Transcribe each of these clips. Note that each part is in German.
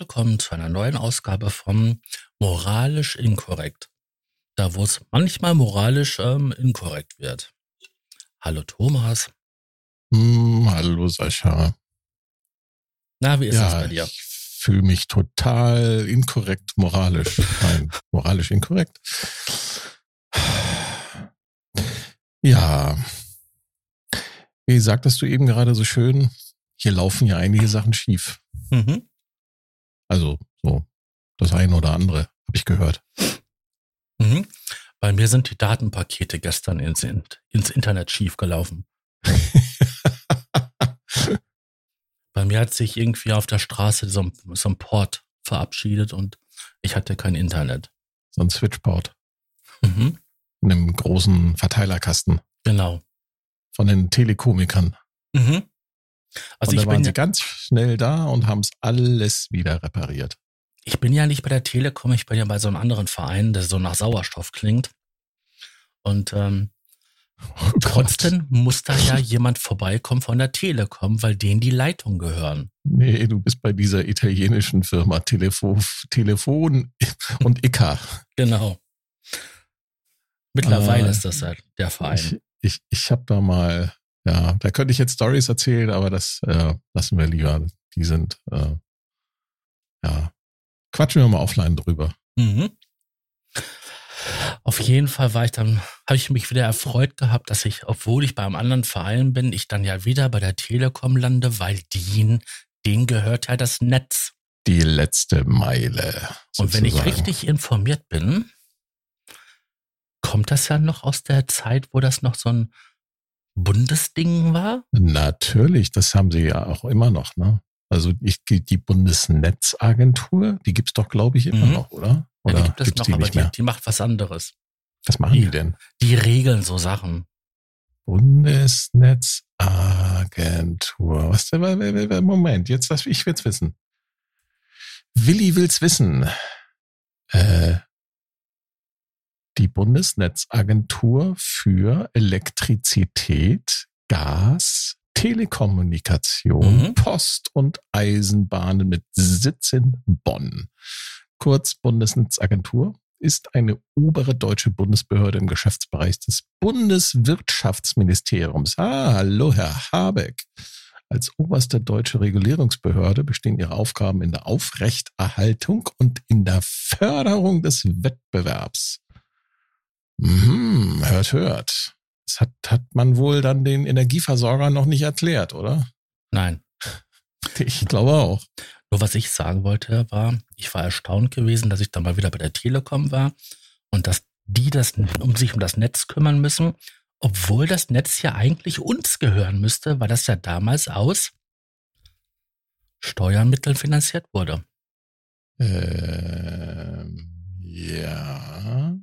Willkommen zu einer neuen Ausgabe vom Moralisch Inkorrekt. Da, wo es manchmal moralisch ähm, inkorrekt wird. Hallo Thomas. Hm, hallo Sascha. Na, wie ist ja, das bei dir? Ich fühle mich total inkorrekt moralisch. Nein, moralisch inkorrekt. Ja. Wie sagtest du eben gerade so schön, hier laufen ja einige Sachen schief. Mhm. Also so das eine oder andere, habe ich gehört. Mhm. Bei mir sind die Datenpakete gestern ins, ins Internet schiefgelaufen. Bei mir hat sich irgendwie auf der Straße so ein, so ein Port verabschiedet und ich hatte kein Internet. So ein Switchport. Mhm. In einem großen Verteilerkasten. Genau. Von den Telekomikern. Mhm. Also und ich waren sie ganz schnell da und haben es alles wieder repariert. Ich bin ja nicht bei der Telekom, ich bin ja bei so einem anderen Verein, der so nach Sauerstoff klingt. Und ähm, oh trotzdem muss da ja jemand vorbeikommen von der Telekom, weil denen die Leitung gehören. Nee, du bist bei dieser italienischen Firma Telefon, Telefon und ICA. Genau. Mittlerweile äh, ist das halt der Verein. Ich, ich, ich habe da mal ja, da könnte ich jetzt Stories erzählen, aber das äh, lassen wir lieber. Die sind, äh, ja, quatschen wir mal offline drüber. Mhm. Auf jeden Fall war ich dann, habe ich mich wieder erfreut gehabt, dass ich, obwohl ich beim anderen Verein bin, ich dann ja wieder bei der Telekom lande, weil denen, denen gehört ja das Netz. Die letzte Meile. Sozusagen. Und wenn ich richtig informiert bin, kommt das ja noch aus der Zeit, wo das noch so ein Bundesding war? Natürlich, das haben sie ja auch immer noch, ne? Also ich, die Bundesnetzagentur, die gibt's doch, glaube ich, immer mhm. noch, oder? Oder ja, die gibt es noch, die aber die, die, macht was anderes. Was machen die, die denn? Die regeln so Sachen. Bundesnetzagentur. Was der Moment, jetzt ich will's wissen. Willi will's wissen. Äh, die Bundesnetzagentur für Elektrizität, Gas, Telekommunikation, mhm. Post und Eisenbahnen mit Sitz in Bonn. Kurz Bundesnetzagentur ist eine obere deutsche Bundesbehörde im Geschäftsbereich des Bundeswirtschaftsministeriums. Ah, hallo, Herr Habeck. Als oberste deutsche Regulierungsbehörde bestehen ihre Aufgaben in der Aufrechterhaltung und in der Förderung des Wettbewerbs. Mhm, hört, hört. Das hat, hat man wohl dann den Energieversorgern noch nicht erklärt, oder? Nein. Ich glaube auch. Nur was ich sagen wollte, war, ich war erstaunt gewesen, dass ich dann mal wieder bei der Telekom war und dass die das, um sich um das Netz kümmern müssen, obwohl das Netz ja eigentlich uns gehören müsste, weil das ja damals aus Steuermitteln finanziert wurde. Ähm, ja.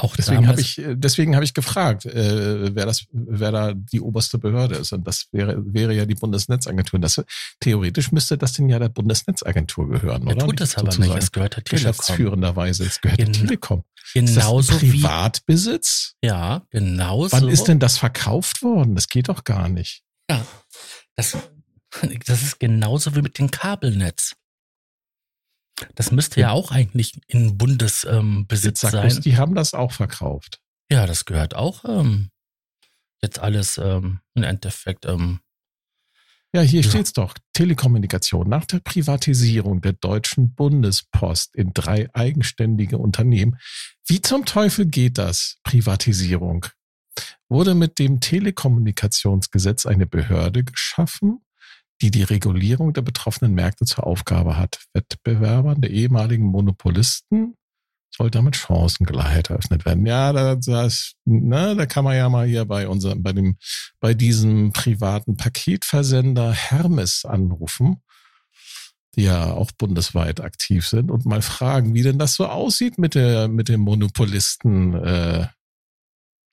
Auch deswegen habe ich äh, deswegen habe ich gefragt, äh, wer das wer da die oberste Behörde ist und das wäre wäre ja die Bundesnetzagentur. Das theoretisch müsste das denn ja der Bundesnetzagentur gehören, oder? Ja, tut es aber nicht. Es gehört der Telekom. Geschäftsführenderweise, es gehört Gen der Telekom. Genauso ist das Privatbesitz? Wie, ja, genauso. Wann ist denn das verkauft worden? Das geht doch gar nicht. Ja, das das ist genauso wie mit dem Kabelnetz. Das müsste ja auch eigentlich in Bundesbesitz ähm, sein. Die haben das auch verkauft. Ja, das gehört auch ähm, jetzt alles ähm, im Endeffekt. Ähm, ja, hier ja. steht's doch. Telekommunikation. Nach der Privatisierung der Deutschen Bundespost in drei eigenständige Unternehmen. Wie zum Teufel geht das? Privatisierung. Wurde mit dem Telekommunikationsgesetz eine Behörde geschaffen, die die Regulierung der betroffenen Märkte zur Aufgabe hat. Wettbewerbern der ehemaligen Monopolisten soll damit Chancengleichheit eröffnet werden. Ja, da, das, ne, da kann man ja mal hier bei unserem, bei dem, bei diesem privaten Paketversender Hermes anrufen, die ja auch bundesweit aktiv sind und mal fragen, wie denn das so aussieht mit der, mit dem Monopolisten äh,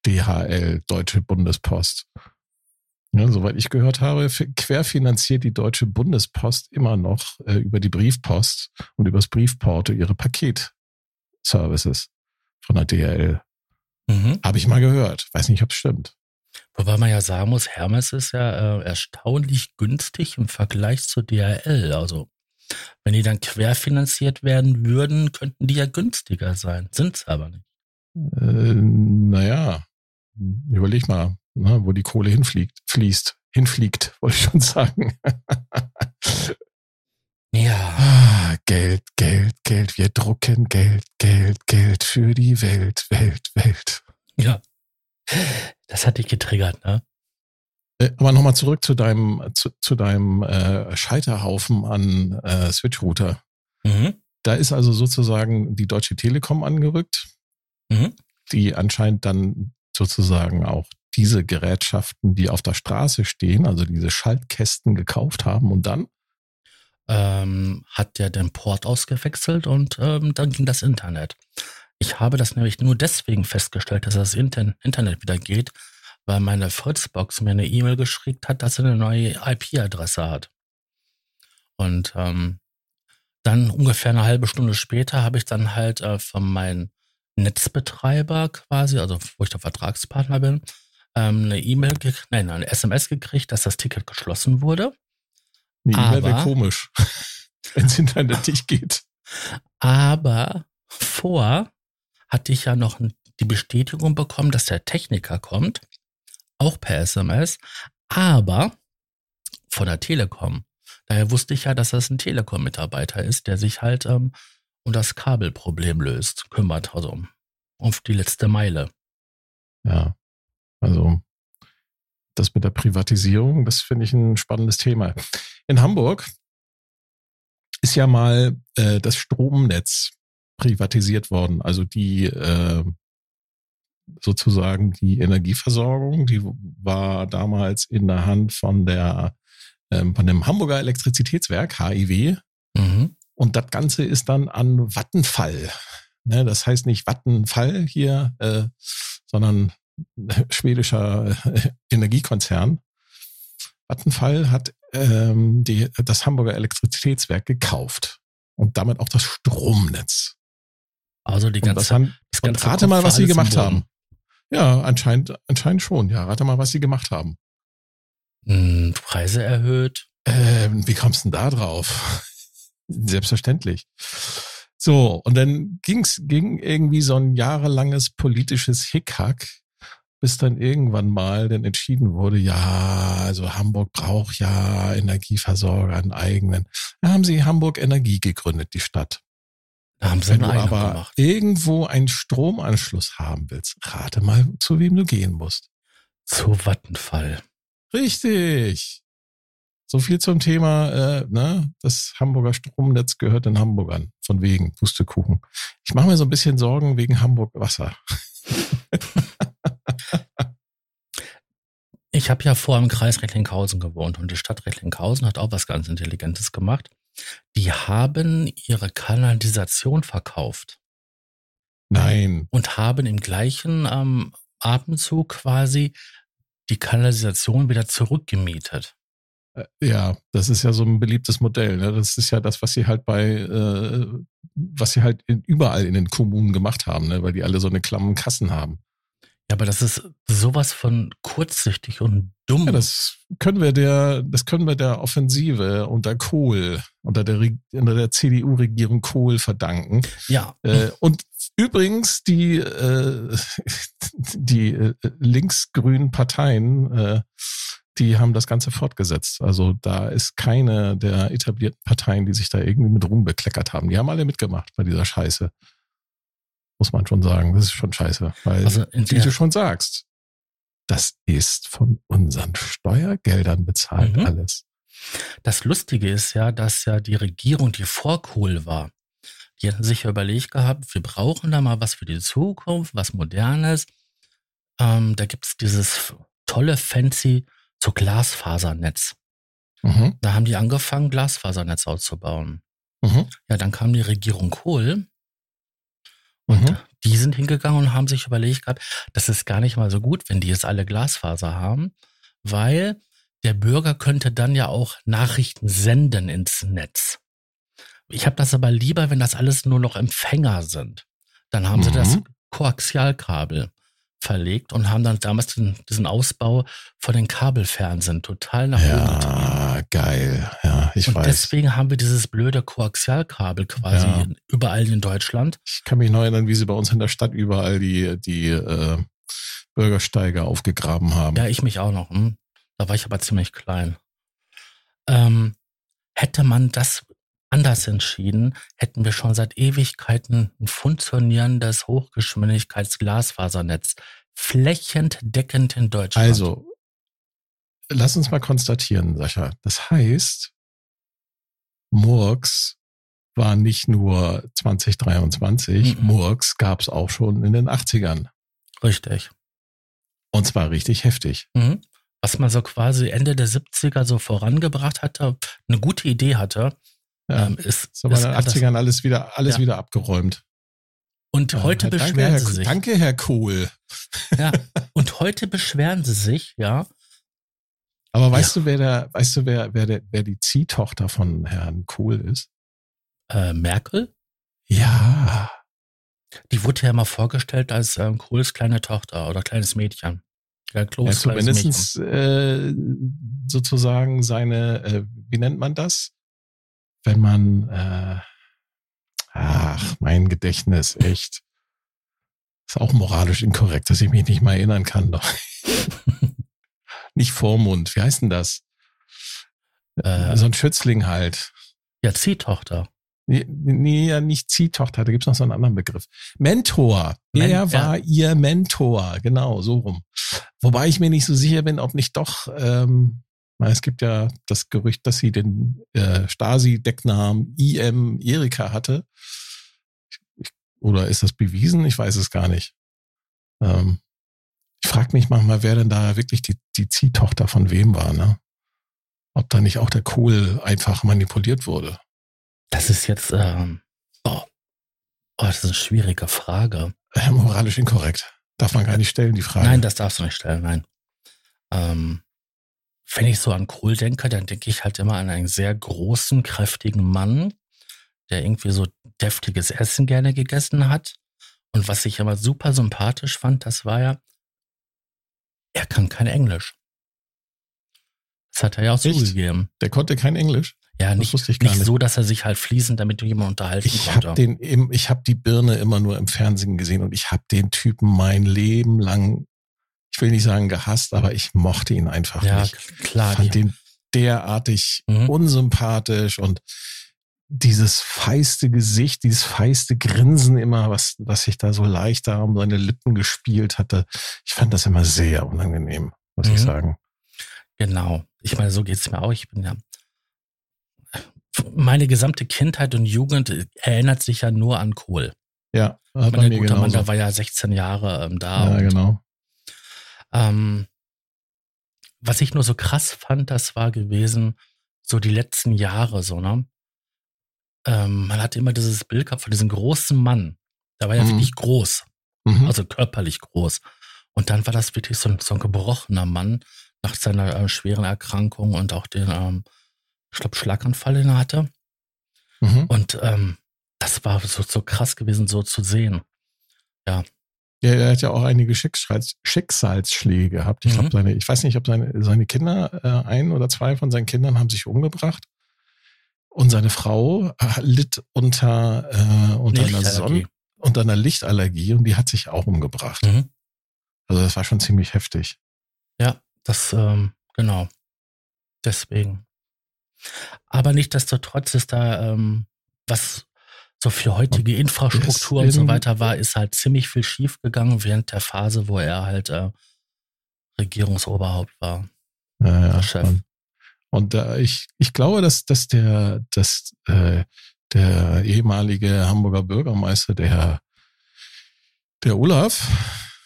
DHL, Deutsche Bundespost. Ja, soweit ich gehört habe, querfinanziert die Deutsche Bundespost immer noch äh, über die Briefpost und übers Briefporto ihre Paketservices von der DHL. Mhm. Habe ich mal gehört. Weiß nicht, ob es stimmt. Wobei man ja sagen muss, Hermes ist ja äh, erstaunlich günstig im Vergleich zur DHL. Also Wenn die dann querfinanziert werden würden, könnten die ja günstiger sein. Sind es aber nicht. Äh, naja, überleg mal, ne, wo die Kohle hinfliegt, fließt, hinfliegt, wollte ich schon sagen. ja. Ah, Geld, Geld, Geld. Wir drucken Geld, Geld, Geld für die Welt, Welt, Welt. Ja. Das hat dich getriggert, ne? Äh, aber nochmal zurück zu deinem, zu, zu deinem äh, Scheiterhaufen an äh, Switch-Router. Mhm. Da ist also sozusagen die Deutsche Telekom angerückt, mhm. die anscheinend dann sozusagen auch diese Gerätschaften, die auf der Straße stehen, also diese Schaltkästen gekauft haben und dann? Ähm, hat der den Port ausgewechselt und ähm, dann ging das Internet. Ich habe das nämlich nur deswegen festgestellt, dass das Internet wieder geht, weil meine Fritzbox mir eine E-Mail geschickt hat, dass sie eine neue IP-Adresse hat. Und ähm, dann ungefähr eine halbe Stunde später habe ich dann halt äh, von meinem Netzbetreiber quasi, also wo ich der Vertragspartner bin, ähm, eine E-Mail, nein, eine SMS gekriegt, dass das Ticket geschlossen wurde. Eine E-Mail wäre komisch, wenn es Internet nicht geht. Aber vor hatte ich ja noch die Bestätigung bekommen, dass der Techniker kommt auch per SMS, aber von der Telekom. Daher wusste ich ja, dass das ein Telekom-Mitarbeiter ist, der sich halt ähm, um das Kabelproblem löst, kümmert, also auf die letzte Meile. Ja, also das mit der Privatisierung, das finde ich ein spannendes Thema. In Hamburg ist ja mal äh, das Stromnetz privatisiert worden, also die äh, sozusagen die Energieversorgung, die war damals in der Hand von der ähm, von dem Hamburger Elektrizitätswerk HIW. Mhm. Und das Ganze ist dann an Vattenfall. Ne, das heißt nicht Vattenfall hier, äh, sondern schwedischer äh, Energiekonzern. Vattenfall hat ähm, die, das Hamburger Elektrizitätswerk gekauft und damit auch das Stromnetz. Also die ganze, haben, das ganze rate mal, was sie gemacht haben. Ja, anscheinend, anscheinend schon. Ja, rate mal, was sie gemacht haben. Hm, Preise erhöht. Ähm, wie kommst du denn da drauf? Selbstverständlich. So, und dann ging's, ging irgendwie so ein jahrelanges politisches Hickhack, bis dann irgendwann mal dann entschieden wurde, ja, also Hamburg braucht ja Energieversorger, einen eigenen. Da haben sie Hamburg Energie gegründet, die Stadt. Da haben sie Wenn du aber gemacht. irgendwo einen Stromanschluss haben willst, rate mal, zu wem du gehen musst. Zu Vattenfall. Richtig. So viel zum Thema, äh, ne? Das Hamburger Stromnetz gehört den Hamburgern. Von wegen Pustekuchen. Ich mache mir so ein bisschen Sorgen wegen Hamburg Wasser. ich habe ja vor im Kreis Recklinghausen gewohnt und die Stadt Recklinghausen hat auch was ganz Intelligentes gemacht. Die haben ihre Kanalisation verkauft. Nein. Und haben im gleichen ähm, Atemzug quasi die Kanalisation wieder zurückgemietet. Äh, ja, das ist ja so ein beliebtes Modell. Ne? Das ist ja das, was sie halt bei, äh, was sie halt in, überall in den Kommunen gemacht haben, ne? weil die alle so eine klammen Kassen haben. Ja, aber das ist sowas von kurzsichtig und dumm. Ja, das können wir der, das können wir der Offensive unter Kohl, unter der, unter der CDU-Regierung Kohl verdanken. Ja. Äh, und übrigens die, äh, die äh, linksgrünen Parteien, äh, die haben das Ganze fortgesetzt. Also da ist keine der etablierten Parteien, die sich da irgendwie mit rumbekleckert haben. Die haben alle mitgemacht bei dieser Scheiße muss man schon sagen. Das ist schon scheiße. Weil, also wie du schon sagst, das ist von unseren Steuergeldern bezahlt mhm. alles. Das Lustige ist ja, dass ja die Regierung, die vor Kohl war, die hatten sich ja überlegt gehabt, wir brauchen da mal was für die Zukunft, was Modernes. Ähm, da gibt's dieses tolle, fancy so Glasfasernetz. Mhm. Da haben die angefangen, Glasfasernetz auszubauen. Mhm. Ja, dann kam die Regierung Kohl und mhm. die sind hingegangen und haben sich überlegt gehabt, das ist gar nicht mal so gut, wenn die jetzt alle Glasfaser haben, weil der Bürger könnte dann ja auch Nachrichten senden ins Netz. Ich habe das aber lieber, wenn das alles nur noch Empfänger sind. Dann haben mhm. sie das mhm. Koaxialkabel verlegt und haben dann damals den, diesen Ausbau von den Kabelfernsehen total nach oben Ja, geil. Ja, ich und weiß. deswegen haben wir dieses blöde Koaxialkabel quasi Ja. überall in Deutschland. Ich kann mich noch erinnern, wie sie bei uns in der Stadt überall die, die äh, Bürgersteige aufgegraben haben. Ja, ich mich auch noch. Hm? Da war ich aber ziemlich klein. Ähm, hätte man das anders entschieden, hätten wir schon seit Ewigkeiten ein funktionierendes Hochgeschwindigkeits-Glasfasernetz flächendeckend in Deutschland. Also, lass uns mal konstatieren, Sascha. Das heißt, Murks war nicht nur 2023, Mhm. Murks gab es auch schon in den 80ern. Richtig. Und zwar richtig heftig. Mhm. Was man so quasi Ende der 70er so vorangebracht hatte, eine gute Idee hatte, Ja, ähm, ist, so bei ist den anders. 80ern alles wieder, alles Ja. wieder abgeräumt. Und Ja, heute danke, beschweren Herr, sie sich. Danke, Herr Kohl. Ja. Und heute beschweren sie sich, ja. Aber weißt du, wer der, weißt du, wer, wer, der, wer die Ziehtochter von Herrn Kohl ist? Äh, Merkel, Ja. die wurde ja immer vorgestellt als ähm, Kohls kleine Tochter oder kleines Mädchen. Ja, Ja, Klos Mädchen. zumindest äh, sozusagen seine, äh, wie nennt man das? Wenn man, äh, ach, mein Gedächtnis, echt. Ist auch moralisch inkorrekt, dass ich mich nicht mal erinnern kann. Doch. nicht Vormund, wie heißt denn das? Äh, so ein Schützling halt. Ja, Ziehtochter. Nee, nee, ja, nicht Ziehtochter, da gibt's noch so einen anderen Begriff. Mentor. Men- Er war ihr Mentor, genau, so rum. Wobei ich mir nicht so sicher bin, ob nicht doch, ähm, es gibt ja das Gerücht, dass sie den äh, Stasi-Decknamen IM Erika hatte. Ich, oder ist das bewiesen? Ich weiß es gar nicht. Ähm, ich frage mich manchmal, wer denn da wirklich die, die Ziehtochter von wem war, ne? Ob da nicht auch der Kohl einfach manipuliert wurde. Das ist jetzt, ähm, oh, oh, das ist eine schwierige Frage. Äh, moralisch inkorrekt. Darf man gar nicht stellen, die Frage. Nein, das darfst du nicht stellen, nein. Ähm, wenn ich so an Kohl denke, dann denke ich halt immer an einen sehr großen, kräftigen Mann, der irgendwie so deftiges Essen gerne gegessen hat. Und was ich immer super sympathisch fand, das war ja, er kann kein Englisch. Das hat er ja auch Echt? zugegeben. Der konnte kein Englisch. Ja, Das nicht, wusste ich gar nicht nicht. so, dass er sich halt fließend damit jemand unterhalten Ich konnte. habe den, im, ich habe die Birne immer nur im Fernsehen gesehen und ich habe den Typen mein Leben lang, ich will nicht sagen gehasst, aber ich mochte ihn einfach ja, nicht. klar. fand die- den derartig Mhm. unsympathisch und dieses feiste Gesicht, dieses feiste Grinsen immer, was, was sich da so leicht da um seine Lippen gespielt hatte. Ich fand das immer sehr unangenehm, muss ich Mhm. sagen. Genau. Ich meine, so geht's mir auch. Ich bin ja. Meine gesamte Kindheit und Jugend erinnert sich ja nur an Kohl. Ja, Mein guter Mann, genauso. der war ja 16 Jahre ähm, da. Ja, und, genau. ähm, was ich nur so krass fand, das war gewesen, so die letzten Jahre, so, ne? Ähm, man hatte immer dieses Bild gehabt von diesem großen Mann. Der war ja Mhm. wirklich groß, Mhm. also körperlich groß. Und dann war das wirklich so ein, so ein gebrochener Mann nach seiner äh, schweren Erkrankung und auch den, ähm, ich glaube, Schlaganfall, den er hatte. Mhm. Und ähm, das war so, so krass gewesen, so zu sehen. Ja, er hat ja auch einige Schicksals Schicksalsschläge gehabt. Ich Mhm. glaube, seine, ich weiß nicht, ob seine, seine Kinder, äh, ein oder zwei von seinen Kindern haben sich umgebracht. Und seine Frau äh, litt unter, äh, unter, einer Lichtallergie. Sonne, unter einer Lichtallergie und die hat sich auch umgebracht. Mhm. Also das war schon ziemlich heftig. Ja, das, ähm, genau. Deswegen. Aber nichtsdestotrotz ist da, ähm, was so für heutige Infrastruktur und so weiter war, ist halt ziemlich viel schief gegangen während der Phase, wo er halt äh, Regierungsoberhaupt war. Ja, ja, Chef. Und, und äh, ich, ich glaube, dass, dass der, dass, äh, der ehemalige Hamburger Bürgermeister, der, der Olaf,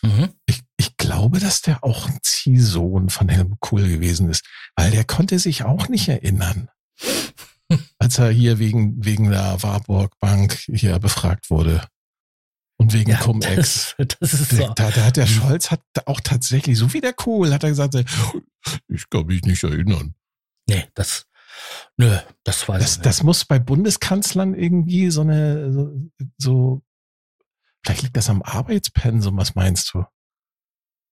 Mhm. Ich, ich glaube, dass der auch ein Ziehsohn von Helmut Kohl gewesen ist, weil der konnte sich auch nicht erinnern, als er hier wegen, wegen der Warburg Bank hier befragt wurde. Und wegen Cum-Ex. das, das so. da, da hat der Scholz hat auch tatsächlich, so wie der Kohl, hat er gesagt, ich kann mich nicht erinnern. Nee, das, nö, das weiß Das, ich das muss bei Bundeskanzlern irgendwie so eine, so, so, vielleicht liegt das am Arbeitspensum, was meinst du?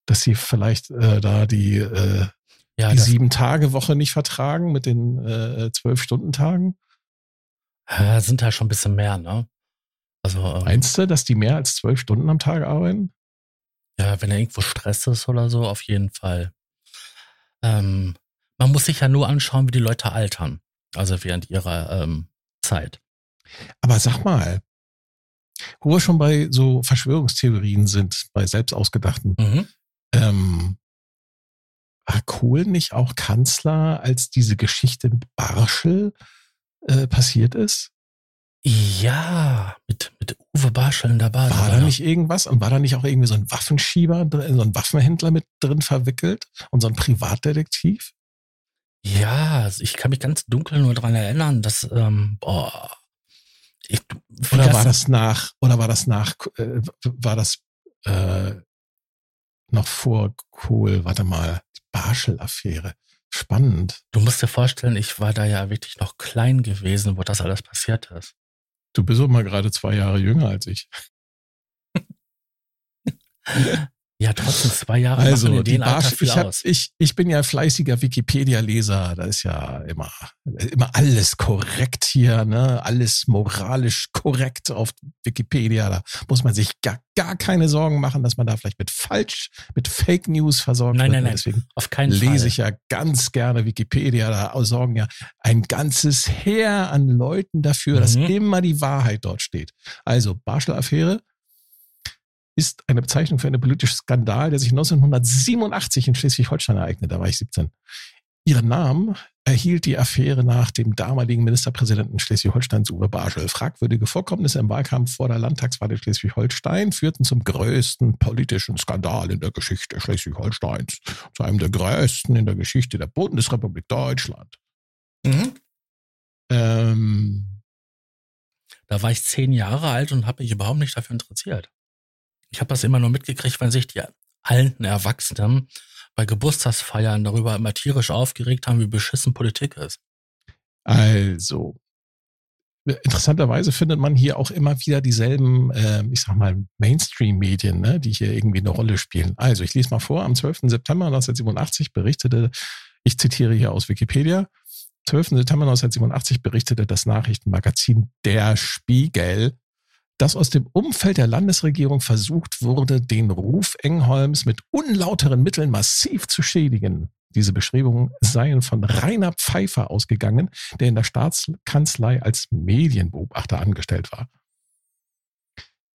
Dass sie vielleicht äh, da die, äh, ja, die Sieben-Tage-Woche nicht vertragen mit den äh, Zwölf-Stunden-Tagen? Sind halt schon ein bisschen mehr, ne? Also, ähm, Meinst du, dass die mehr als zwölf Stunden am Tag arbeiten? Ja, wenn er irgendwo Stress ist oder so, auf jeden Fall. Ähm, man muss sich ja nur anschauen, wie die Leute altern. Also während ihrer ähm, Zeit. Aber sag mal, wo wir schon bei so Verschwörungstheorien sind, bei selbst ausgedachten, mhm. ähm, war Kohl nicht auch Kanzler, als diese Geschichte mit Barschel äh, passiert ist? Ja, mit, mit Uwe Barschel dabei. War da nicht irgendwas? Und war da nicht auch irgendwie so ein Waffenschieber, so ein Waffenhändler mit drin verwickelt? Und so ein Privatdetektiv? Ja, also ich kann mich ganz dunkel nur dran erinnern, dass, ähm, boah. Ich, oder das war das nach, oder war das nach, äh, war das äh, noch vor Kohl, warte mal, die Barschel-Affäre. Spannend. Du musst dir vorstellen, ich war da ja wirklich noch klein gewesen, wo das alles passiert ist. Du bist auch mal gerade zwei Jahre jünger als ich. Ja, trotzdem zwei Jahre also, machen in den Barsch, ich, hab. Ich, ich bin ja fleißiger Wikipedia-Leser. Da ist ja immer, immer alles korrekt hier, ne? Alles moralisch korrekt auf Wikipedia. Da muss man sich gar, gar keine Sorgen machen, dass man da vielleicht mit falsch, mit Fake News versorgt nein, wird. Nein, nein, Deswegen auf keinen lese Fall. ich ja ganz gerne Wikipedia. Da sorgen ja ein ganzes Heer an Leuten dafür, mhm. dass immer die Wahrheit dort steht. Also, Barschel-Affäre ist eine Bezeichnung für einen politischen Skandal, der sich 1987 in Schleswig-Holstein ereignete. Da war ich 17. Ihren Namen erhielt die Affäre nach dem damaligen Ministerpräsidenten Schleswig-Holsteins Uwe Barschel. Fragwürdige Vorkommnisse im Wahlkampf vor der Landtagswahl in Schleswig-Holstein führten zum größten politischen Skandal in der Geschichte Schleswig-Holsteins, zu einem der größten in der Geschichte der Bundesrepublik Deutschland. Mhm. Ähm, da war ich zehn Jahre alt und habe mich überhaupt nicht dafür interessiert. Ich habe das immer nur mitgekriegt, wenn sich die alten Erwachsenen bei Geburtstagsfeiern darüber immer tierisch aufgeregt haben, wie beschissen Politik ist. Also, interessanterweise findet man hier auch immer wieder dieselben, äh, ich sag mal, Mainstream-Medien, ne, die hier irgendwie eine Rolle spielen. Also, ich lese mal vor, am 12. September 1987 berichtete, ich zitiere hier aus Wikipedia, 12. September 1987 berichtete das Nachrichtenmagazin Der Spiegel, dass aus dem Umfeld der Landesregierung versucht wurde, den Ruf Engholms mit unlauteren Mitteln massiv zu schädigen. Diese Beschreibungen seien von Rainer Pfeiffer ausgegangen, der in der Staatskanzlei als Medienbeobachter angestellt war.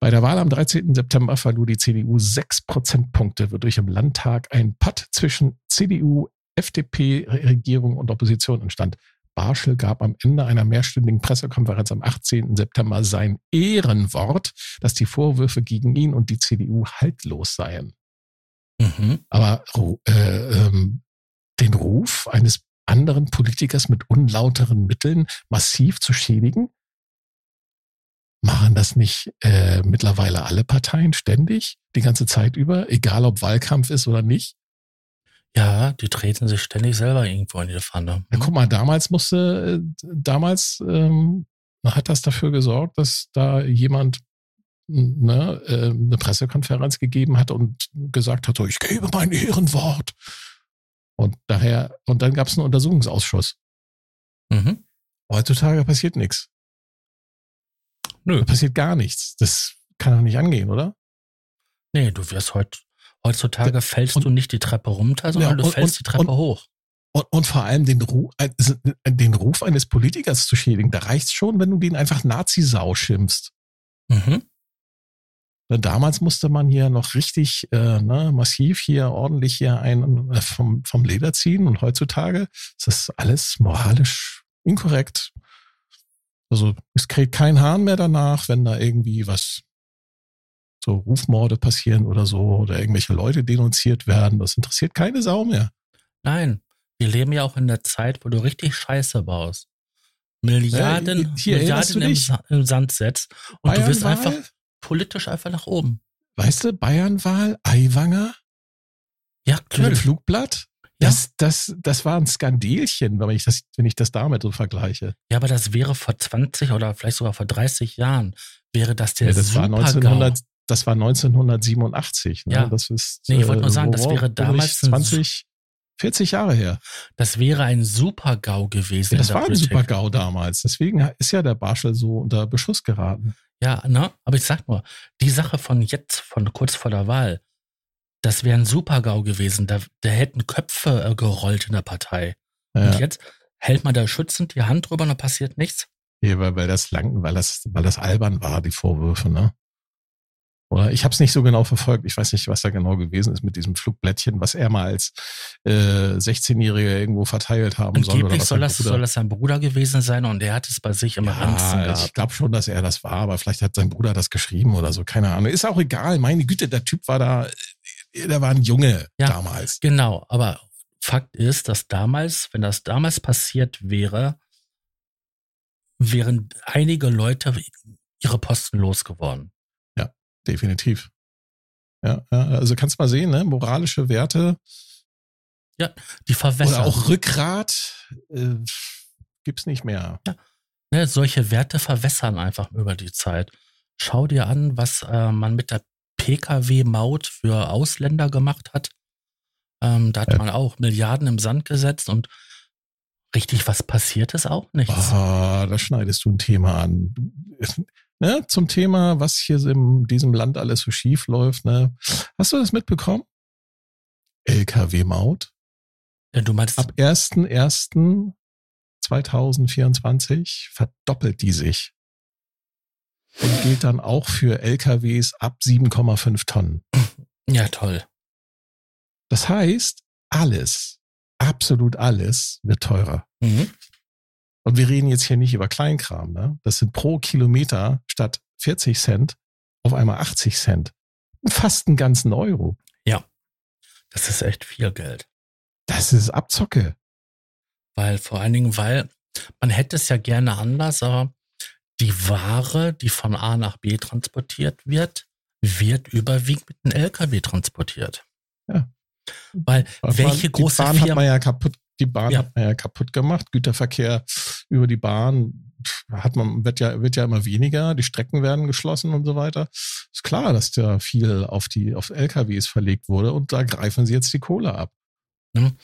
Bei der Wahl am 13. September verlor die CDU sechs Prozentpunkte, wodurch im Landtag ein Patt zwischen CDU, FDP, Regierung und Opposition entstand. Barschel gab am Ende einer mehrstündigen Pressekonferenz am 18. September sein Ehrenwort, dass die Vorwürfe gegen ihn und die CDU haltlos seien. Mhm. Aber äh, ähm, den Ruf eines anderen Politikers mit unlauteren Mitteln massiv zu schädigen, machen das nicht äh, mittlerweile alle Parteien ständig, die ganze Zeit über, egal ob Wahlkampf ist oder nicht? Ja, die treten sich ständig selber irgendwo in die Pfanne. Ja, guck mal, damals musste, damals ähm, hat das dafür gesorgt, dass da jemand ne, äh, eine Pressekonferenz gegeben hat und gesagt hat, so, ich gebe mein Ehrenwort. Und daher, und dann gab es einen Untersuchungsausschuss. Mhm. Heutzutage passiert nichts. Nö. Da passiert gar nichts. Das kann doch nicht angehen, oder? Nee, du wirst heute Heutzutage fällst und, du nicht die Treppe runter, sondern ja, und, du fällst die Treppe hoch. Und, und, vor allem den Ruf, also den Ruf eines Politikers zu schädigen, da reicht's schon, wenn du den einfach Nazi-Sau schimpfst. Mhm. Damals musste man hier noch richtig äh, ne, massiv hier ordentlich hier einen äh, vom, vom Leder ziehen und heutzutage ist das alles moralisch inkorrekt. Also es kriegt kein Hahn mehr danach, wenn da irgendwie was so Rufmorde passieren oder so oder irgendwelche Leute denunziert werden. Das interessiert keine Sau mehr. Nein, wir leben ja auch in der Zeit, wo du richtig Scheiße baust. Milliarden, ja, hier Milliarden im, im, Sand setzt und du wirst einfach politisch einfach nach oben. Weißt du, Bayernwahl, Aiwanger? Ja, klar. Flugblatt? Ja. Das, das, das war ein Skandelchen, wenn ich, das, wenn ich das damit so vergleiche. Ja, aber das wäre vor 20 oder vielleicht sogar vor 30 Jahren, wäre das der ja, das war 1900, das war 1987. Ne? Ja. Das ist, nee, ich wollte nur sagen, das wäre damals 20. 40 Jahre her. Das wäre ein Super-GAU gewesen. Ja, das war ein Super-GAU damals. Deswegen ist ja der Barschel so unter Beschuss geraten. Ja, ne? Aber ich sag nur, die Sache von jetzt, von kurz vor der Wahl, das wäre ein Super-GAU gewesen. Da, da hätten Köpfe äh, gerollt in der Partei. Ja. Und jetzt hält man da schützend die Hand drüber und da passiert nichts. Ja, weil, weil das lang, weil das, weil das albern war, die Vorwürfe, ne? Oder ich habe es nicht so genau verfolgt. Ich weiß nicht, was da genau gewesen ist mit diesem Flugblättchen, was er mal als äh, 16-Jähriger irgendwo verteilt haben Angeblich soll. Oder soll, das, soll das sein Bruder gewesen sein und er hat es bei sich im ja, Ranzen gehabt. Ich glaube schon, dass er das war, aber vielleicht hat sein Bruder das geschrieben oder so. Keine Ahnung. Ist auch egal. Meine Güte, der Typ war da, der war ein Junge ja, damals. Genau, aber Fakt ist, dass damals, wenn das damals passiert wäre, wären einige Leute ihre Posten losgeworden definitiv. Ja, ja, also kannst mal sehen, ne? moralische Werte. Ja, die verwässern. Oder auch Rückgrat äh, gibt's nicht mehr. Ja. Ne, solche Werte verwässern einfach über die Zeit. Schau dir an, was äh, man mit der Pkw-Maut für Ausländer gemacht hat. Ähm, da hat ja. man auch Milliarden im Sand gesetzt und richtig was passiert ist auch nichts. Ah, da schneidest du ein Thema an ne, zum Thema, was hier in diesem Land alles so schief läuft. Ne? Hast du das mitbekommen? LKW-Maut. Ja, du meinst. Ab 1.1.2024 verdoppelt die sich. Und gilt dann auch für LKWs ab 7,5 Tonnen. Ja, toll. Das heißt, alles, absolut alles wird teurer. Mhm. Und wir reden jetzt hier nicht über Kleinkram, ne? Das sind pro Kilometer statt 40 Cent auf einmal 80 Cent. Fast einen ganzen Euro. Ja. Das ist echt viel Geld. Das ist Abzocke. Weil, vor allen Dingen, weil man hätte es ja gerne anders, aber die Ware, die von A nach B transportiert wird, wird überwiegend mit einem LKW transportiert. Ja. Weil welche große Bahn Firma hat man ja kaputt die Bahn ja. hat man ja kaputt gemacht. Güterverkehr über die Bahn hat man, wird ja, wird ja immer weniger. Die Strecken werden geschlossen und so weiter. Ist klar, dass da viel auf die, auf LKWs verlegt wurde und da greifen sie jetzt die Kohle ab. Mhm.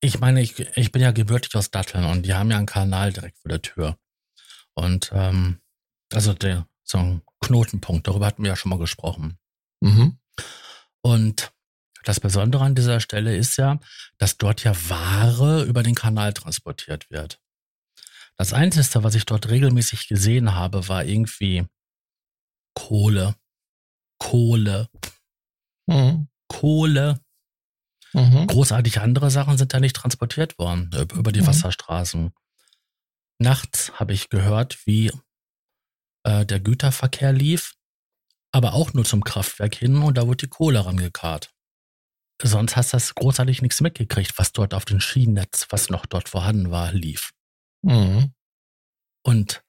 Ich meine, ich, ich bin ja gebürtig aus Datteln und die haben ja einen Kanal direkt vor der Tür. Und ähm, also der, so ein Knotenpunkt, darüber hatten wir ja schon mal gesprochen. Mhm. Und das Besondere an dieser Stelle ist ja, dass dort ja Ware über den Kanal transportiert wird. Das Einzige, was ich dort regelmäßig gesehen habe, war irgendwie Kohle. Kohle. Mhm. Kohle. Mhm. Großartig andere Sachen sind da nicht transportiert worden über die mhm. Wasserstraßen. Nachts habe ich gehört, wie äh, der Güterverkehr lief, aber auch nur zum Kraftwerk hin und da wurde die Kohle rangekarrt sonst hast du das großartig nichts mitgekriegt, was dort auf dem Schienennetz, was noch dort vorhanden war, lief. Mhm. Und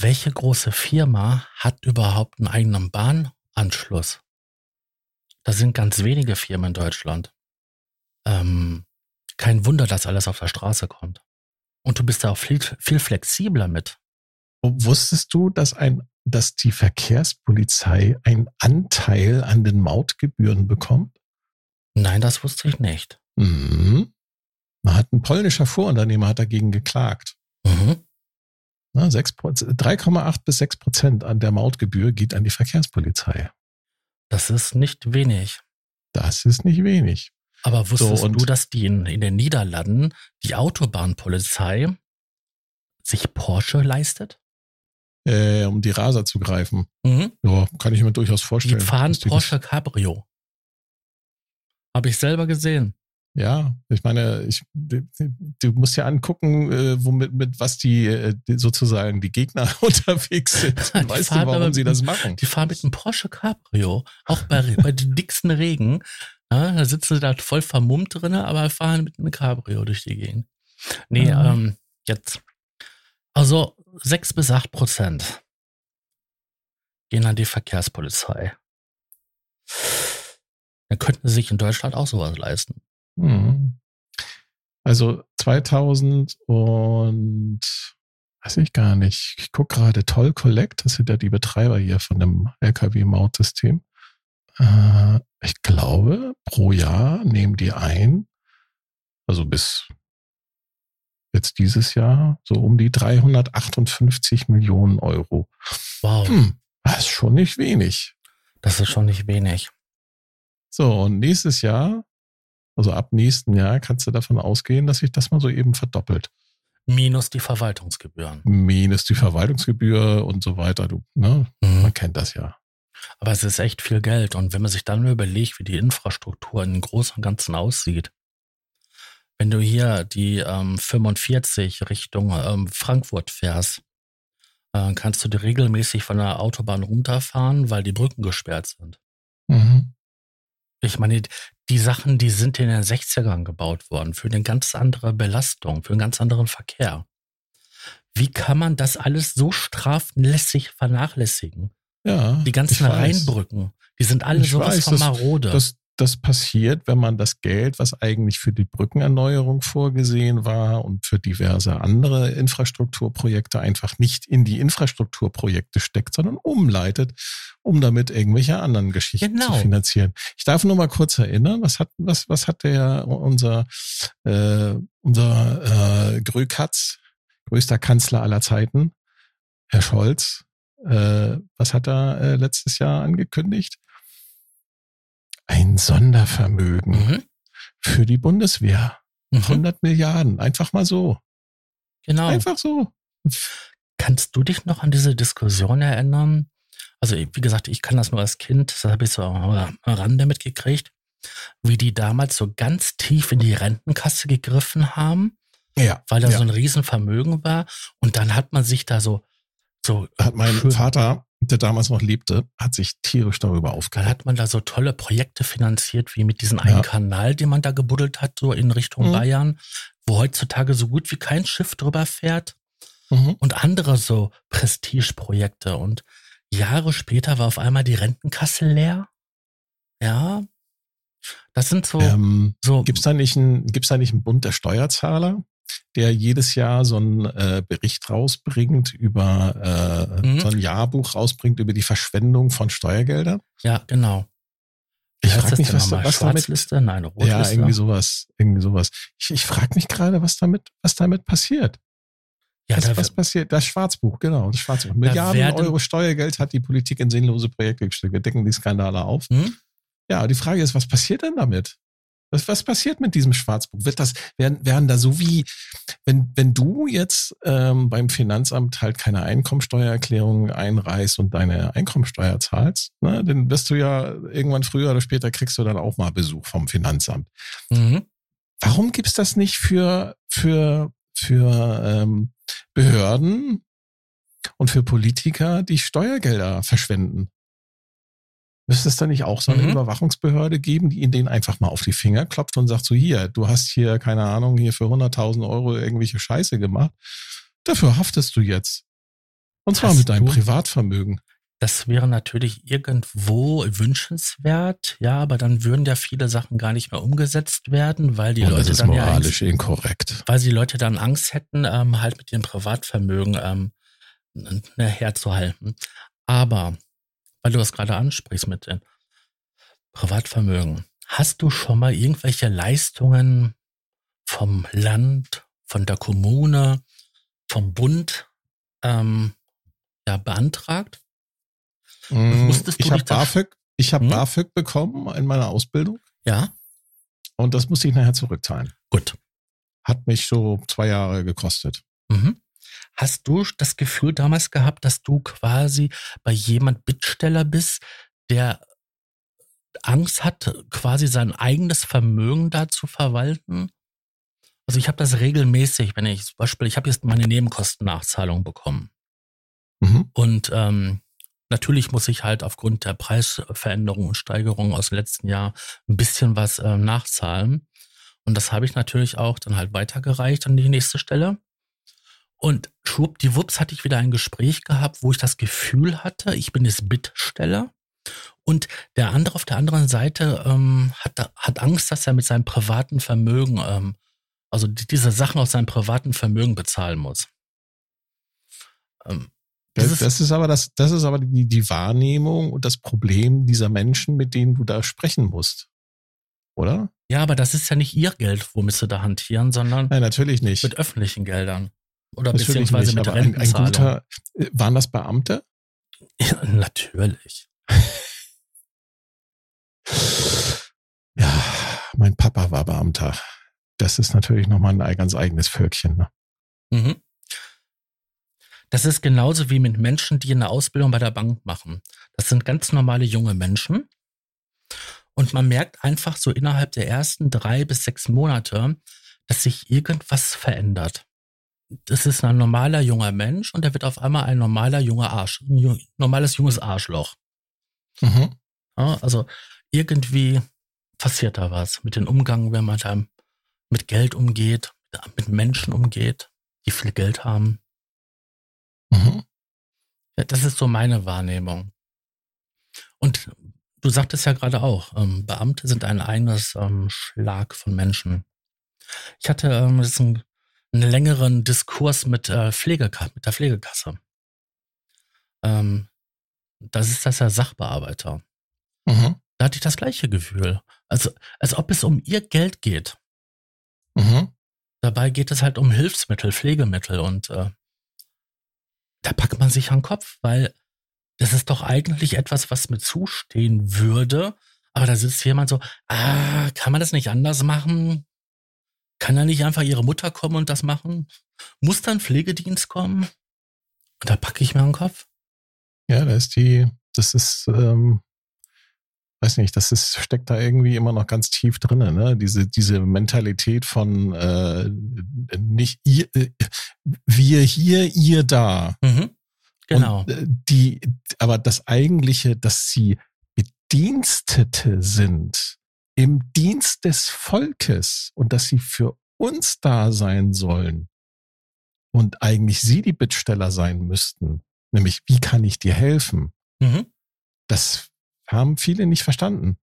welche große Firma hat überhaupt einen eigenen Bahnanschluss? Das sind ganz wenige Firmen in Deutschland. Ähm, kein Wunder, dass alles auf der Straße kommt. Und du bist da auch viel, viel flexibler mit. Wusstest du, dass ein, dass die Verkehrspolizei einen Anteil an den Mautgebühren bekommt? Nein, das wusste ich nicht. Mhm. Man hat ein polnischer Fuhrunternehmer hat dagegen geklagt. Mhm. 3,8 bis 6 Prozent an der Mautgebühr geht an die Verkehrspolizei. Das ist nicht wenig. Das ist nicht wenig. Aber wusstest so, du, dass die in, in den Niederlanden die Autobahnpolizei sich Porsche leistet? Äh, um die Raser zu greifen. Mhm. Ja, kann ich mir durchaus vorstellen. Die fahren Porsche Cabrio. Habe ich selber gesehen. Ja, ich meine, ich, du musst ja angucken, äh, womit, mit was die, äh, sozusagen die Gegner unterwegs sind. Die weißt du, warum mit, sie das machen? Die fahren mit einem Porsche Cabrio, auch bei, bei den dicksten Regen. Ja, da sitzen sie da voll vermummt drin, aber fahren mit einem Cabrio durch die Gegend. Nee, mhm. ähm, jetzt. Also sechs bis acht Prozent gehen an die Verkehrspolizei. Dann könnten sie sich in Deutschland auch sowas leisten. Mhm. Also 2000 und weiß ich gar nicht. Ich gucke gerade Toll Collect, das sind ja die Betreiber hier von dem LKW-Mautsystem. Äh, ich glaube, pro Jahr nehmen die ein Also bis jetzt dieses Jahr so um die 358 Millionen Euro. Wow. Hm, das ist schon nicht wenig. Das ist schon nicht wenig. So, und nächstes Jahr, also ab nächsten Jahr, kannst du davon ausgehen, dass sich das mal so eben verdoppelt. Minus die Verwaltungsgebühren. Minus die Verwaltungsgebühr und so weiter. Du, ne? Mhm. Man kennt das ja. Aber es ist echt viel Geld. Und wenn man sich dann überlegt, wie die Infrastruktur im Großen und Ganzen aussieht, wenn du hier die ähm, 45 Richtung ähm, Frankfurt fährst, äh, kannst du dir regelmäßig von der Autobahn runterfahren, weil die Brücken gesperrt sind. Mhm. Ich meine, die Sachen, die sind in den 60ern gebaut worden, für eine ganz andere Belastung, für einen ganz anderen Verkehr. Wie kann man das alles so straflässig vernachlässigen? Ja. Die ganzen. Rheinbrücken, die sind alle Ich sowas weiß, von marode. Das, das passiert, wenn man das Geld, was eigentlich für die Brückenerneuerung vorgesehen war und für diverse andere Infrastrukturprojekte einfach nicht in die Infrastrukturprojekte steckt, sondern umleitet, um damit irgendwelche anderen Geschichten Genau. zu finanzieren. Ich darf nur mal kurz erinnern, was hat, was, was hat der, unser, äh, unser äh, Grökatz, größter Kanzler aller Zeiten, Herr Scholz, äh, was hat er äh, letztes Jahr angekündigt? Ein Sondervermögen mhm, für die Bundeswehr. mhm, 100 Milliarden, einfach mal so. genau. Einfach so. Kannst du dich noch an diese Diskussion erinnern? Also, wie gesagt, ich kann das nur als Kind, das habe ich so am Rande mitgekriegt, wie die damals so ganz tief in die Rentenkasse gegriffen haben, Ja, weil da ja. so ein Riesenvermögen war. Und dann hat man sich da so, so, hat mein schön- Vater, der damals noch lebte, hat sich tierisch darüber aufgeregt. hat man da so tolle Projekte finanziert, wie mit diesem einen Ja. Kanal, den man da gebuddelt hat, so in Richtung Mhm. Bayern, wo heutzutage so gut wie kein Schiff drüber fährt. Mhm. und andere so Prestigeprojekte. Und Jahre später war auf einmal die Rentenkasse leer. Ja. Das sind so, Ähm, so Gibt's da nicht einen, gibt's da nicht einen Bund der Steuerzahler, der jedes Jahr so einen äh, Bericht rausbringt über, äh, Mhm. so ein Jahrbuch rausbringt über die Verschwendung von Steuergeldern? ja, genau. Ich frage mich, was, was damit? Nein, Rotliste. ja, irgendwie sowas, irgendwie sowas. Ich, ich frage mich gerade, was damit, was damit passiert. Ja, was, da, was passiert? Das Schwarzbuch, genau, das Schwarzbuch. Milliarden werden- Euro Steuergeld hat die Politik in sinnlose Projekte gesteckt. Wir decken die Skandale auf. hm? Ja, die Frage ist, was passiert denn damit? Was, was passiert mit diesem Schwarzbuch? Wird das, werden, werden da so wie, wenn, wenn du jetzt ähm, beim Finanzamt halt keine Einkommensteuererklärung einreichst und deine Einkommensteuer zahlst, ne, dann wirst du ja irgendwann früher oder später kriegst du dann auch mal Besuch vom Finanzamt. Mhm. Warum gibt's das nicht für, für, für ähm, Behörden und für Politiker, die Steuergelder verschwenden? Müsste es da nicht auch so eine Mhm. Überwachungsbehörde geben, die ihnen denen einfach mal auf die Finger klopft und sagt so, hier, du hast hier, keine Ahnung, hier für 100.000 Euro irgendwelche Scheiße gemacht. Dafür haftest du jetzt. Und zwar Hast mit deinem du- Privatvermögen. Das wäre natürlich irgendwo wünschenswert, ja, aber dann würden ja viele Sachen gar nicht mehr umgesetzt werden, weil die und Leute das ist dann ja moralisch inkorrekt. weil die Leute dann Angst hätten, ähm, halt mit ihrem Privatvermögen ähm, ne, herzuhalten. Aber, weil du das gerade ansprichst mit dem Privatvermögen, hast du schon mal irgendwelche Leistungen vom Land, von der Kommune, vom Bund ähm, ja, beantragt? du ich habe BAföG, ich habe Hm? BAföG bekommen in meiner Ausbildung Ja, und das musste ich nachher zurückzahlen. gut. Hat mich so zwei Jahre gekostet. Mhm. Hast du das Gefühl damals gehabt, dass du quasi bei jemand Bittsteller bist, der Angst hat, quasi sein eigenes Vermögen da zu verwalten? Also ich habe das regelmäßig, wenn ich zum Beispiel, ich habe jetzt meine Nebenkostennachzahlung bekommen. Mhm. Und ähm, natürlich muss ich halt aufgrund der Preisveränderungen und Steigerungen aus dem letzten Jahr ein bisschen was ähm, nachzahlen. Und das habe ich natürlich auch dann halt weitergereicht an die nächste Stelle. Und schwuppdiwupps hatte ich wieder ein Gespräch gehabt, wo ich das Gefühl hatte, ich bin jetzt Bittsteller. Und der andere auf der anderen Seite ähm, hat, hat Angst, dass er mit seinem privaten Vermögen, ähm, also die, diese Sachen aus seinem privaten Vermögen bezahlen muss. Ähm, Das, Dieses- das ist aber das, das ist aber die, die Wahrnehmung und das Problem dieser Menschen, mit denen du da sprechen musst. Oder? Ja, aber das ist ja nicht ihr Geld, womit sie da hantieren, sondern Nein, natürlich nicht. mit öffentlichen Geldern. Oder Natürlich beziehungsweise nicht, mit aber ein, ein guter, äh, waren das Beamte? ja, natürlich. Ja, mein Papa war Beamter. Das ist natürlich nochmal ein ganz eigenes Völkchen. Ne? Mhm. Das ist genauso wie mit Menschen, die eine Ausbildung bei der Bank machen. Das sind ganz normale junge Menschen. Und man merkt einfach so innerhalb der ersten drei bis sechs Monate, dass sich irgendwas verändert. Das ist ein normaler junger Mensch und der wird auf einmal ein normaler junger Arsch, ein normales junges Arschloch. Mhm. Ja, also irgendwie passiert da was mit dem Umgang, wenn man da mit Geld umgeht, mit Menschen umgeht, die viel Geld haben. Mhm. Ja, das ist so meine Wahrnehmung. Und du sagtest ja gerade auch, ähm, Beamte sind ein eigenes ähm, Schlag von Menschen. Ich hatte ähm, jetzt einen, einen längeren Diskurs mit, äh, Pflegeka mit der Pflegekasse. Ähm, das ist das ja Sachbearbeiter. Mhm. Da hatte ich das gleiche Gefühl. Also, als ob es um ihr Geld geht. Mhm. Dabei geht es halt um Hilfsmittel, Pflegemittel und äh, da packt man sich an den Kopf, weil das ist doch eigentlich etwas, was mir zustehen würde. Aber da sitzt jemand so, ah, kann man das nicht anders machen? Kann da nicht einfach ihre Mutter kommen und das machen? Muss dann Pflegedienst kommen? Und da packe ich mir den Kopf. Ja, da ist die, das ist, ähm, weiß nicht, das ist, steckt da irgendwie immer noch ganz tief drinne, ne? Diese, diese Mentalität von äh, nicht ihr, äh, wir hier, ihr da. Mhm. Genau. Und, äh, die, aber das eigentliche, dass sie Bedienstete sind im Dienst des Volkes und dass sie für uns da sein sollen und eigentlich sie die Bittsteller sein müssten, nämlich wie kann ich dir helfen? Mhm. Das haben viele nicht verstanden.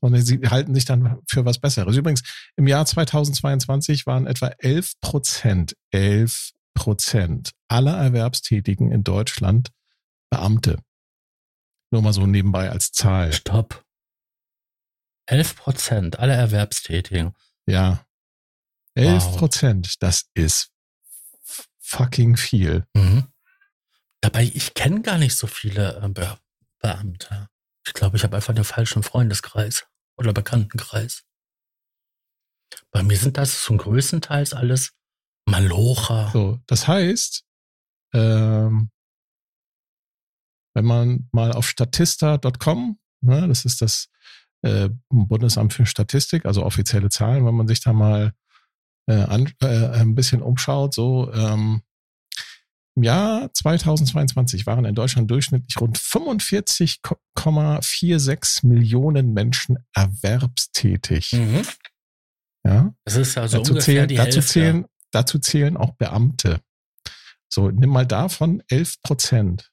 Sondern sie halten sich dann für was Besseres. Übrigens, im Jahr 2022 waren etwa 11 Prozent, 11 Prozent aller Erwerbstätigen in Deutschland Beamte. Nur mal so nebenbei als Zahl. Stopp. 11 Prozent aller Erwerbstätigen. Ja. 11 Wow. Prozent, das ist fucking viel. Mhm. Dabei, ich kenne gar nicht so viele äh, Be Beamte. Ich glaube, ich habe einfach den falschen Freundeskreis oder Bekanntenkreis. Bei mir sind das zum größten Teils alles Malocher. So, das heißt, ähm, wenn man mal auf statista.com, ne, das ist das äh, Bundesamt für Statistik, also offizielle Zahlen, wenn man sich da mal äh, an, äh, ein bisschen umschaut, so ähm, im Jahr 2022 waren in Deutschland durchschnittlich rund 45,46 Millionen Menschen erwerbstätig. Mhm. Ja, Das ist also dazu, ungefähr zählen, die dazu, Hälfte. zählen, dazu zählen auch Beamte. So, nimm mal davon 11 Prozent.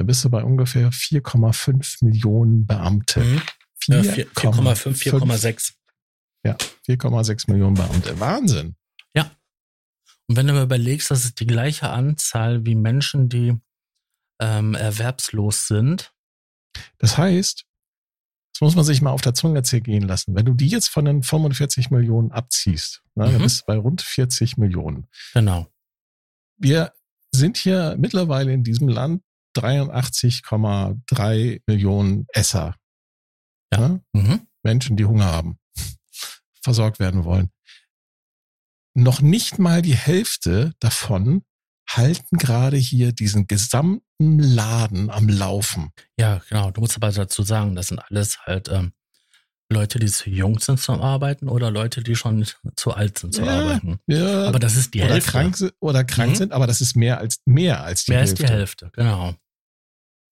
Da bist du bei ungefähr 4,5 Millionen Beamte. Mhm. Ja, 4,5, 4,6. Ja, 4,6 Millionen Beamte. Wahnsinn. Und wenn du mal überlegst, das ist die gleiche Anzahl wie Menschen, die ähm, erwerbslos sind. Das heißt, das muss man sich mal auf der Zunge zergehen lassen. Wenn du die jetzt von den 45 Millionen abziehst, ne, dann Mhm. bist du bei rund 40 Millionen. Genau. Wir sind hier mittlerweile in diesem Land 83,3 Millionen Esser. Ja. Ne? Mhm. Menschen, die Hunger haben, versorgt werden wollen. Noch nicht mal die Hälfte davon halten gerade hier diesen gesamten Laden am Laufen. Ja, genau. Du musst aber dazu sagen, das sind alles halt ähm, Leute, die zu jung sind zum Arbeiten oder Leute, die schon zu alt sind zu Ja, arbeiten. Ja, Aber das ist die oder Hälfte. krank, oder krank Mhm. sind, aber das ist mehr als mehr als die Mehr Hälfte. als die Hälfte, genau.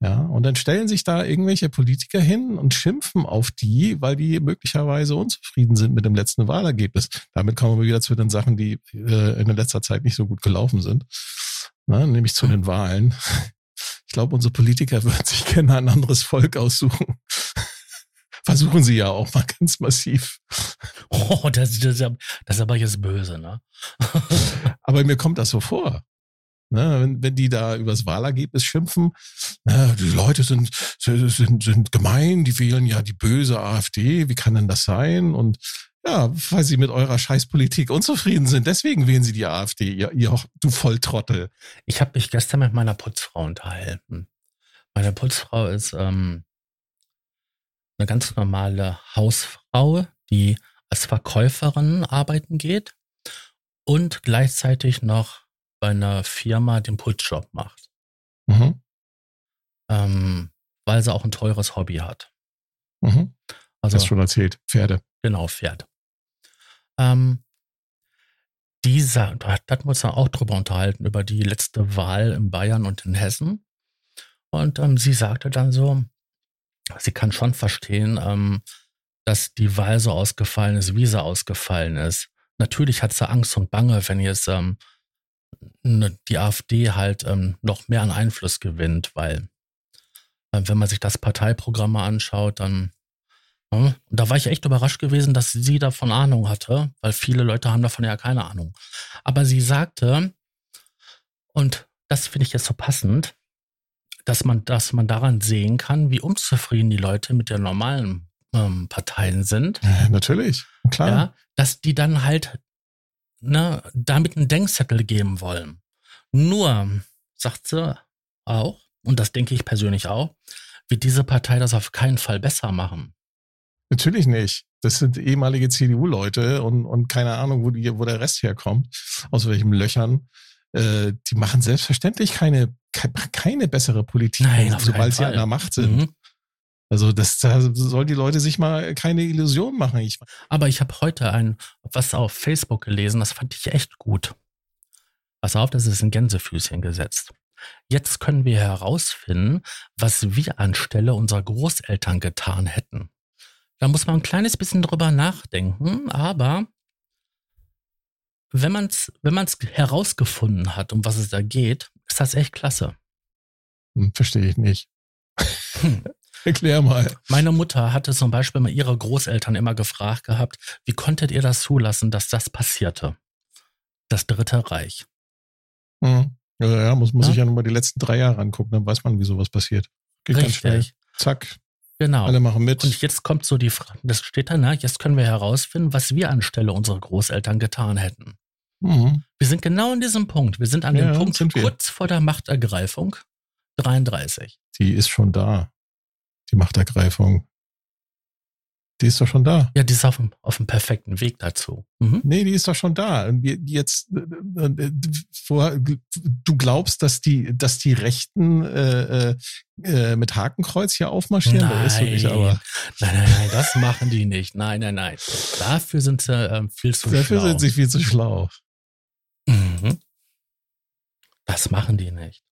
Ja, und dann stellen sich da irgendwelche Politiker hin und schimpfen auf die, weil die möglicherweise unzufrieden sind mit dem letzten Wahlergebnis. Damit kommen wir wieder zu den Sachen, die äh, in letzter Zeit nicht so gut gelaufen sind. Na, nämlich zu den Wahlen. Ich glaube, unsere Politiker würden sich gerne ein anderes Volk aussuchen. Versuchen sie ja auch mal ganz massiv. Oh, das, das, das ist aber jetzt böse, ne? Aber mir kommt das so vor. Ne, wenn, wenn die da übers Wahlergebnis schimpfen, ne, die Leute sind, sind, sind gemein, die wählen ja die böse AfD, wie kann denn das sein? Und ja, weil sie mit eurer Scheißpolitik unzufrieden sind, deswegen wählen sie die AfD, ihr, ihr du Volltrottel. Ich habe mich gestern mit meiner Putzfrau unterhalten. Meine Putzfrau ist ähm, eine ganz normale Hausfrau, die als Verkäuferin arbeiten geht und gleichzeitig noch bei einer Firma den Putzjob macht. Mhm. Ähm, weil sie auch ein teures Hobby hat. Mhm. Also, Hast schon erzählt, Pferde. Genau, Pferd. Ähm, dieser, da hatten wir uns dann auch drüber unterhalten, über die letzte Wahl in Bayern und in Hessen. Und ähm, sie sagte dann so, sie kann schon verstehen, ähm, dass die Wahl so ausgefallen ist, wie sie ausgefallen ist. Natürlich hat sie Angst und Bange, wenn jetzt ähm, die AfD halt ähm, noch mehr an Einfluss gewinnt, weil äh, wenn man sich das Parteiprogramm mal anschaut, dann und da war ich echt überrascht gewesen, dass sie davon Ahnung hatte, weil viele Leute haben davon ja keine Ahnung. Aber sie sagte, und das finde ich jetzt so passend, dass man, dass man daran sehen kann, wie unzufrieden die Leute mit den normalen ähm, Parteien sind. Ja, natürlich, klar. Ja, dass die dann halt ne, damit einen Denkzettel geben wollen. Nur, sagt sie auch, und das denke ich persönlich auch, wird diese Partei das auf keinen Fall besser machen. Natürlich nicht. Das sind ehemalige CDU-Leute und, und keine Ahnung, wo, die, wo der Rest herkommt, aus welchen Löchern. Äh, die machen selbstverständlich keine, keine bessere Politik, Nein, sobald sie an der Macht sind. Mhm. Also das, da sollen die Leute sich mal keine Illusion machen. Ich, Aber ich habe heute ein was auf Facebook gelesen, das fand ich echt gut. Pass auf, das ist ein Gänsefüßchen gesetzt. Jetzt können wir herausfinden, was wir anstelle unserer Großeltern getan hätten. Da muss man ein kleines bisschen drüber nachdenken, aber wenn man es wenn man's herausgefunden hat, um was es da geht, ist das echt klasse. Hm, verstehe ich nicht. Hm. Erklär mal. Meine Mutter hatte zum Beispiel mal ihre Großeltern immer gefragt gehabt, wie konntet ihr das zulassen, dass das passierte? Das Dritte Reich. Mhm. Ja, ja, muss, muss ja? ich ja nochmal die letzten drei Jahre angucken, dann weiß man, wie sowas passiert. Geht Richtig. ganz schnell. Zack. Genau. Alle machen mit. Und jetzt kommt so die Frage, das steht da, ne? Jetzt können wir herausfinden, was wir anstelle unserer Großeltern getan hätten. Mhm. Wir sind genau in diesem Punkt. Wir sind an ja, dem Punkt kurz vor der Machtergreifung. 33. Die ist schon da die Machtergreifung. Die ist doch schon da. Ja, die ist auf dem, auf dem perfekten Weg dazu. Mhm. Nee, die ist doch schon da. Jetzt, äh, äh, du glaubst, dass die, dass die Rechten äh, äh, mit Hakenkreuz hier aufmarschieren? Nein, das nicht, aber. nein, nein, nein, das machen die nicht. Nein, nein, nein. Dafür sind sie ähm, viel zu Dafür schlau. Dafür sind sie viel zu schlau. Mhm. Das machen die nicht.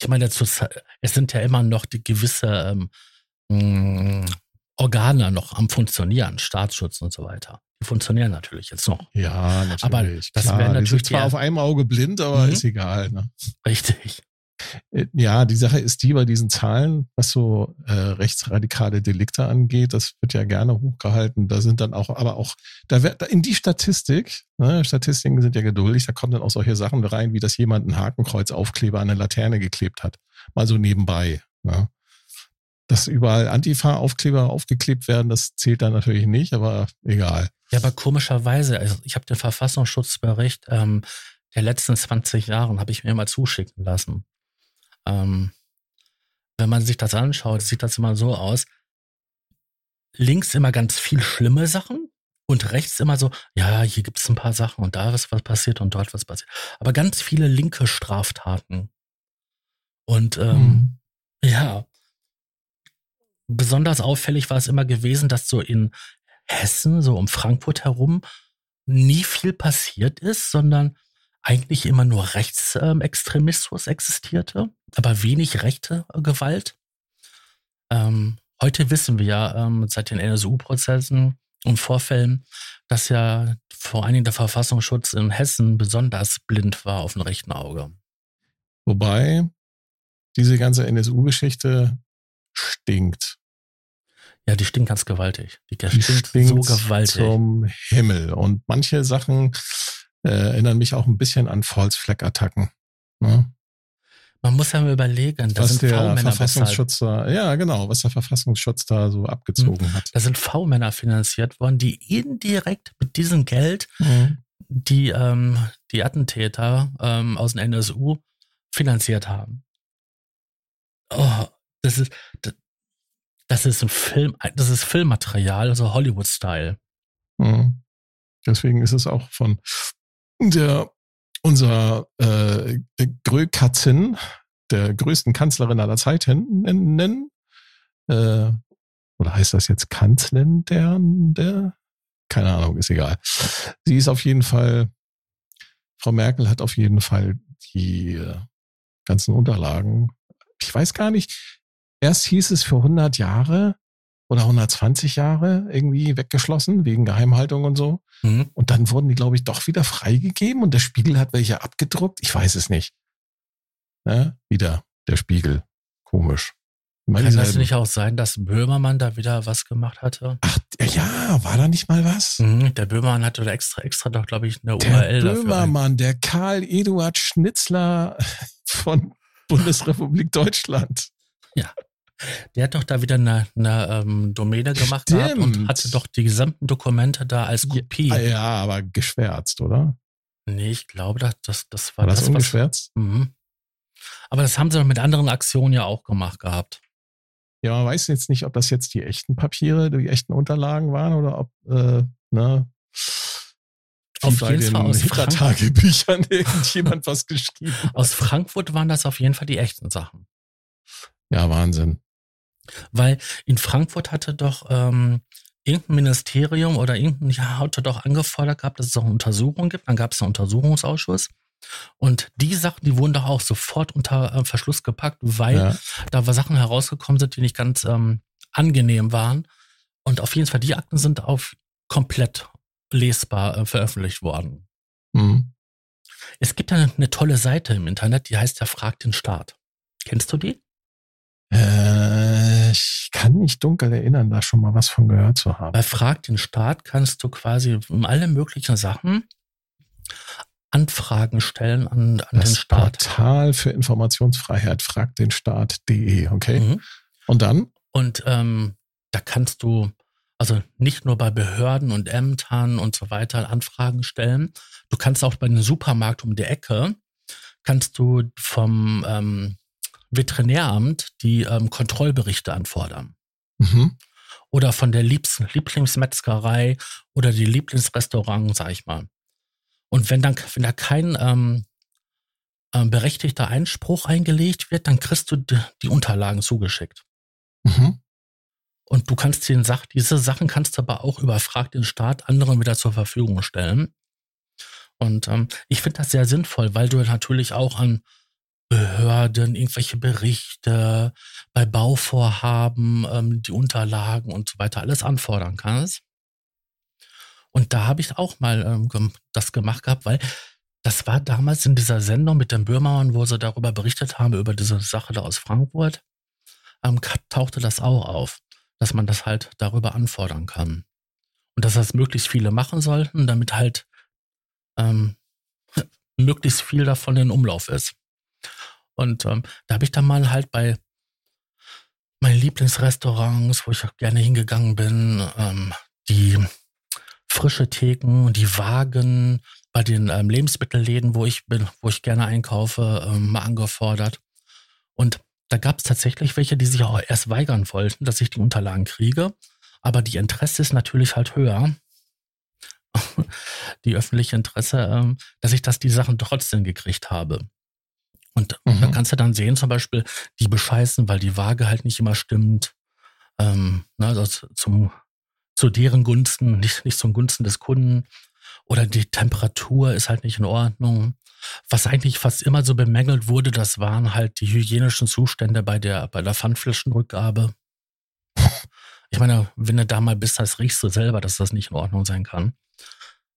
Ich meine, es sind ja immer noch die gewisse ähm, mh, Organe noch am Funktionieren, Staatsschutz und so weiter. Die funktionieren natürlich jetzt noch. Ja, natürlich. Aber das wäre natürlich. Die sind zwar auf einem Auge blind, aber mhm. ist egal. Ne? Richtig. Äh, ja, die Sache ist die bei diesen Zahlen, was so äh, rechtsradikale Delikte angeht, das wird ja gerne hochgehalten. Da sind dann auch, aber auch, da wird in die Statistik, ne, Statistiken sind ja geduldig, da kommen dann auch solche Sachen rein, wie dass jemand ein Hakenkreuz-Aufkleber an eine Laterne geklebt hat. Mal so nebenbei. Ne? Dass überall Antifa-Aufkleber aufgeklebt werden, das zählt dann natürlich nicht, aber egal. Ja, aber komischerweise, also ich habe den Verfassungsschutzbericht ähm, der letzten 20 Jahren habe ich mir mal zuschicken lassen. Ähm, wenn man sich das anschaut, sieht das immer so aus. Links immer ganz viel schlimme Sachen und rechts immer so, ja, hier gibt es ein paar Sachen und da ist was passiert und dort was passiert. Aber ganz viele linke Straftaten. Und ähm, mhm. ja, besonders auffällig war es immer gewesen, dass so in Hessen, so um Frankfurt herum, nie viel passiert ist, sondern eigentlich immer nur Rechtsextremismus existierte, aber wenig rechte Gewalt. Ähm, heute wissen wir ja ähm, seit den NSU-Prozessen und Vorfällen, dass ja vor allen Dingen der Verfassungsschutz in Hessen besonders blind war auf dem rechten Auge. Wobei diese ganze NSU-Geschichte stinkt. Ja, die stinkt ganz gewaltig. Die, die stinkt, stinkt so gewaltig. Zum Himmel. Und manche Sachen äh, erinnern mich auch ein bisschen an False Flag Attacken. Ne? Man muss ja mal überlegen, da was sind der Verfassungsschutz da, ja genau, was der Verfassungsschutz da so abgezogen hat. Da sind V-Männer finanziert worden, die indirekt mit diesem Geld Mhm. die ähm, die Attentäter ähm, aus dem NSU finanziert haben. Oh, das ist das, das ist ein Film, das ist Filmmaterial, also Hollywood-Style. Mhm. Deswegen ist es auch von der unser äh, Grökatzin, der größten Kanzlerin aller Zeiten, nennen. Äh, oder heißt das jetzt Kanzlerin der, der? Keine Ahnung, ist egal. Sie ist auf jeden Fall, Frau Merkel hat auf jeden Fall die äh, ganzen Unterlagen. Ich weiß gar nicht, erst hieß es für 100 Jahre oder 120 Jahre irgendwie weggeschlossen wegen Geheimhaltung und so. Mhm. Und dann wurden die, glaube ich, doch wieder freigegeben und der Spiegel hat welche abgedruckt. Ich weiß es nicht. Ne? Wieder der Spiegel. Komisch. Kann das nicht auch sein, dass Böhmermann da wieder was gemacht hatte? Ach, ja, war da nicht mal was? Mhm, der Böhmermann hatte da extra, extra doch, glaube ich, eine Der URL dafür. Böhmermann, der Karl Eduard Schnitzler von Bundesrepublik Deutschland. Der hat doch da wieder eine, eine ähm, Domäne gemacht und hatte doch die gesamten Dokumente da als Kopie. Ah, ja, aber geschwärzt, oder? Nee, ich glaube, das, das, das war, War das, das, was. Mhm. Aber das haben sie doch mit anderen Aktionen ja auch gemacht gehabt. Ja, man weiß jetzt nicht, ob das jetzt die echten Papiere, die echten Unterlagen waren oder ob, äh, ne, Auf jeden den Fall aus Hitler-Tagebüchern irgendjemand was geschrieben hat. Aus Frankfurt waren das auf jeden Fall die echten Sachen. Ja, Wahnsinn. Weil in Frankfurt hatte doch ähm, irgendein Ministerium oder irgendein, ja, hatte doch angefordert gehabt, dass es auch eine Untersuchung gibt. Dann gab es einen Untersuchungsausschuss. Und die Sachen, die wurden doch auch sofort unter äh, Verschluss gepackt, weil Ja. da war Sachen herausgekommen sind, die nicht ganz ähm, angenehm waren. Und auf jeden Fall, die Akten sind auf komplett lesbar äh, veröffentlicht worden. Mhm. Es gibt eine, eine tolle Seite im Internet, die heißt ja Frag den Staat. Kennst du die? Äh, kann mich dunkel erinnern, da schon mal was von gehört zu haben. Bei Frag den Staat kannst du quasi um alle möglichen Sachen Anfragen stellen an, an den Das Staat. Portal für Informationsfreiheit, fragt den Staat.de, okay? Mhm. Und dann? Und ähm, da kannst du also nicht nur bei Behörden und Ämtern und so weiter Anfragen stellen. Du kannst auch bei einem Supermarkt um die Ecke, kannst du vom ähm, Veterinäramt die ähm, Kontrollberichte anfordern. Mhm. Oder von der Liebs Lieblingsmetzgerei oder die Lieblingsrestaurant, sag ich mal. Und wenn dann, wenn da kein ähm, ähm, berechtigter Einspruch eingelegt wird, dann kriegst du die, die Unterlagen zugeschickt. Mhm. Und du kannst den Sach diese Sachen kannst du aber auch über Frag den Staat anderen wieder zur Verfügung stellen. Und ähm, ich finde das sehr sinnvoll, weil du natürlich auch an Behörden irgendwelche Berichte bei Bauvorhaben, ähm, die Unterlagen und so weiter alles anfordern kannst. Und da habe ich auch mal ähm, das gemacht gehabt, weil das war damals in dieser Sendung mit den Böhmermann, wo sie darüber berichtet haben, über diese Sache da aus Frankfurt, ähm, tauchte das auch auf, dass man das halt darüber anfordern kann. Und dass das möglichst viele machen sollten, damit halt ähm, möglichst viel davon in Umlauf ist. Und ähm, da habe ich dann mal halt bei meinen Lieblingsrestaurants, wo ich auch gerne hingegangen bin, ähm, die frische Theken, die Wagen bei den ähm, Lebensmittelläden, wo ich bin, wo ich gerne einkaufe, ähm, mal angefordert. Und da gab es tatsächlich welche, die sich auch erst weigern wollten, dass ich die Unterlagen kriege. Aber die Interesse ist natürlich halt höher. die öffentliche Interesse, ähm, dass ich das die Sachen trotzdem gekriegt habe. Und Mhm. da kannst du dann sehen, zum Beispiel, die bescheißen, weil die Waage halt nicht immer stimmt. Ähm, ne, also zu- zum, zu deren Gunsten, nicht, nicht zum Gunsten des Kunden. Oder die Temperatur ist halt nicht in Ordnung. Was eigentlich fast immer so bemängelt wurde, das waren halt die hygienischen Zustände bei der, bei der Pfandflaschenrückgabe. Ich meine, wenn du da mal bist, das riechst du selber, dass das nicht in Ordnung sein kann.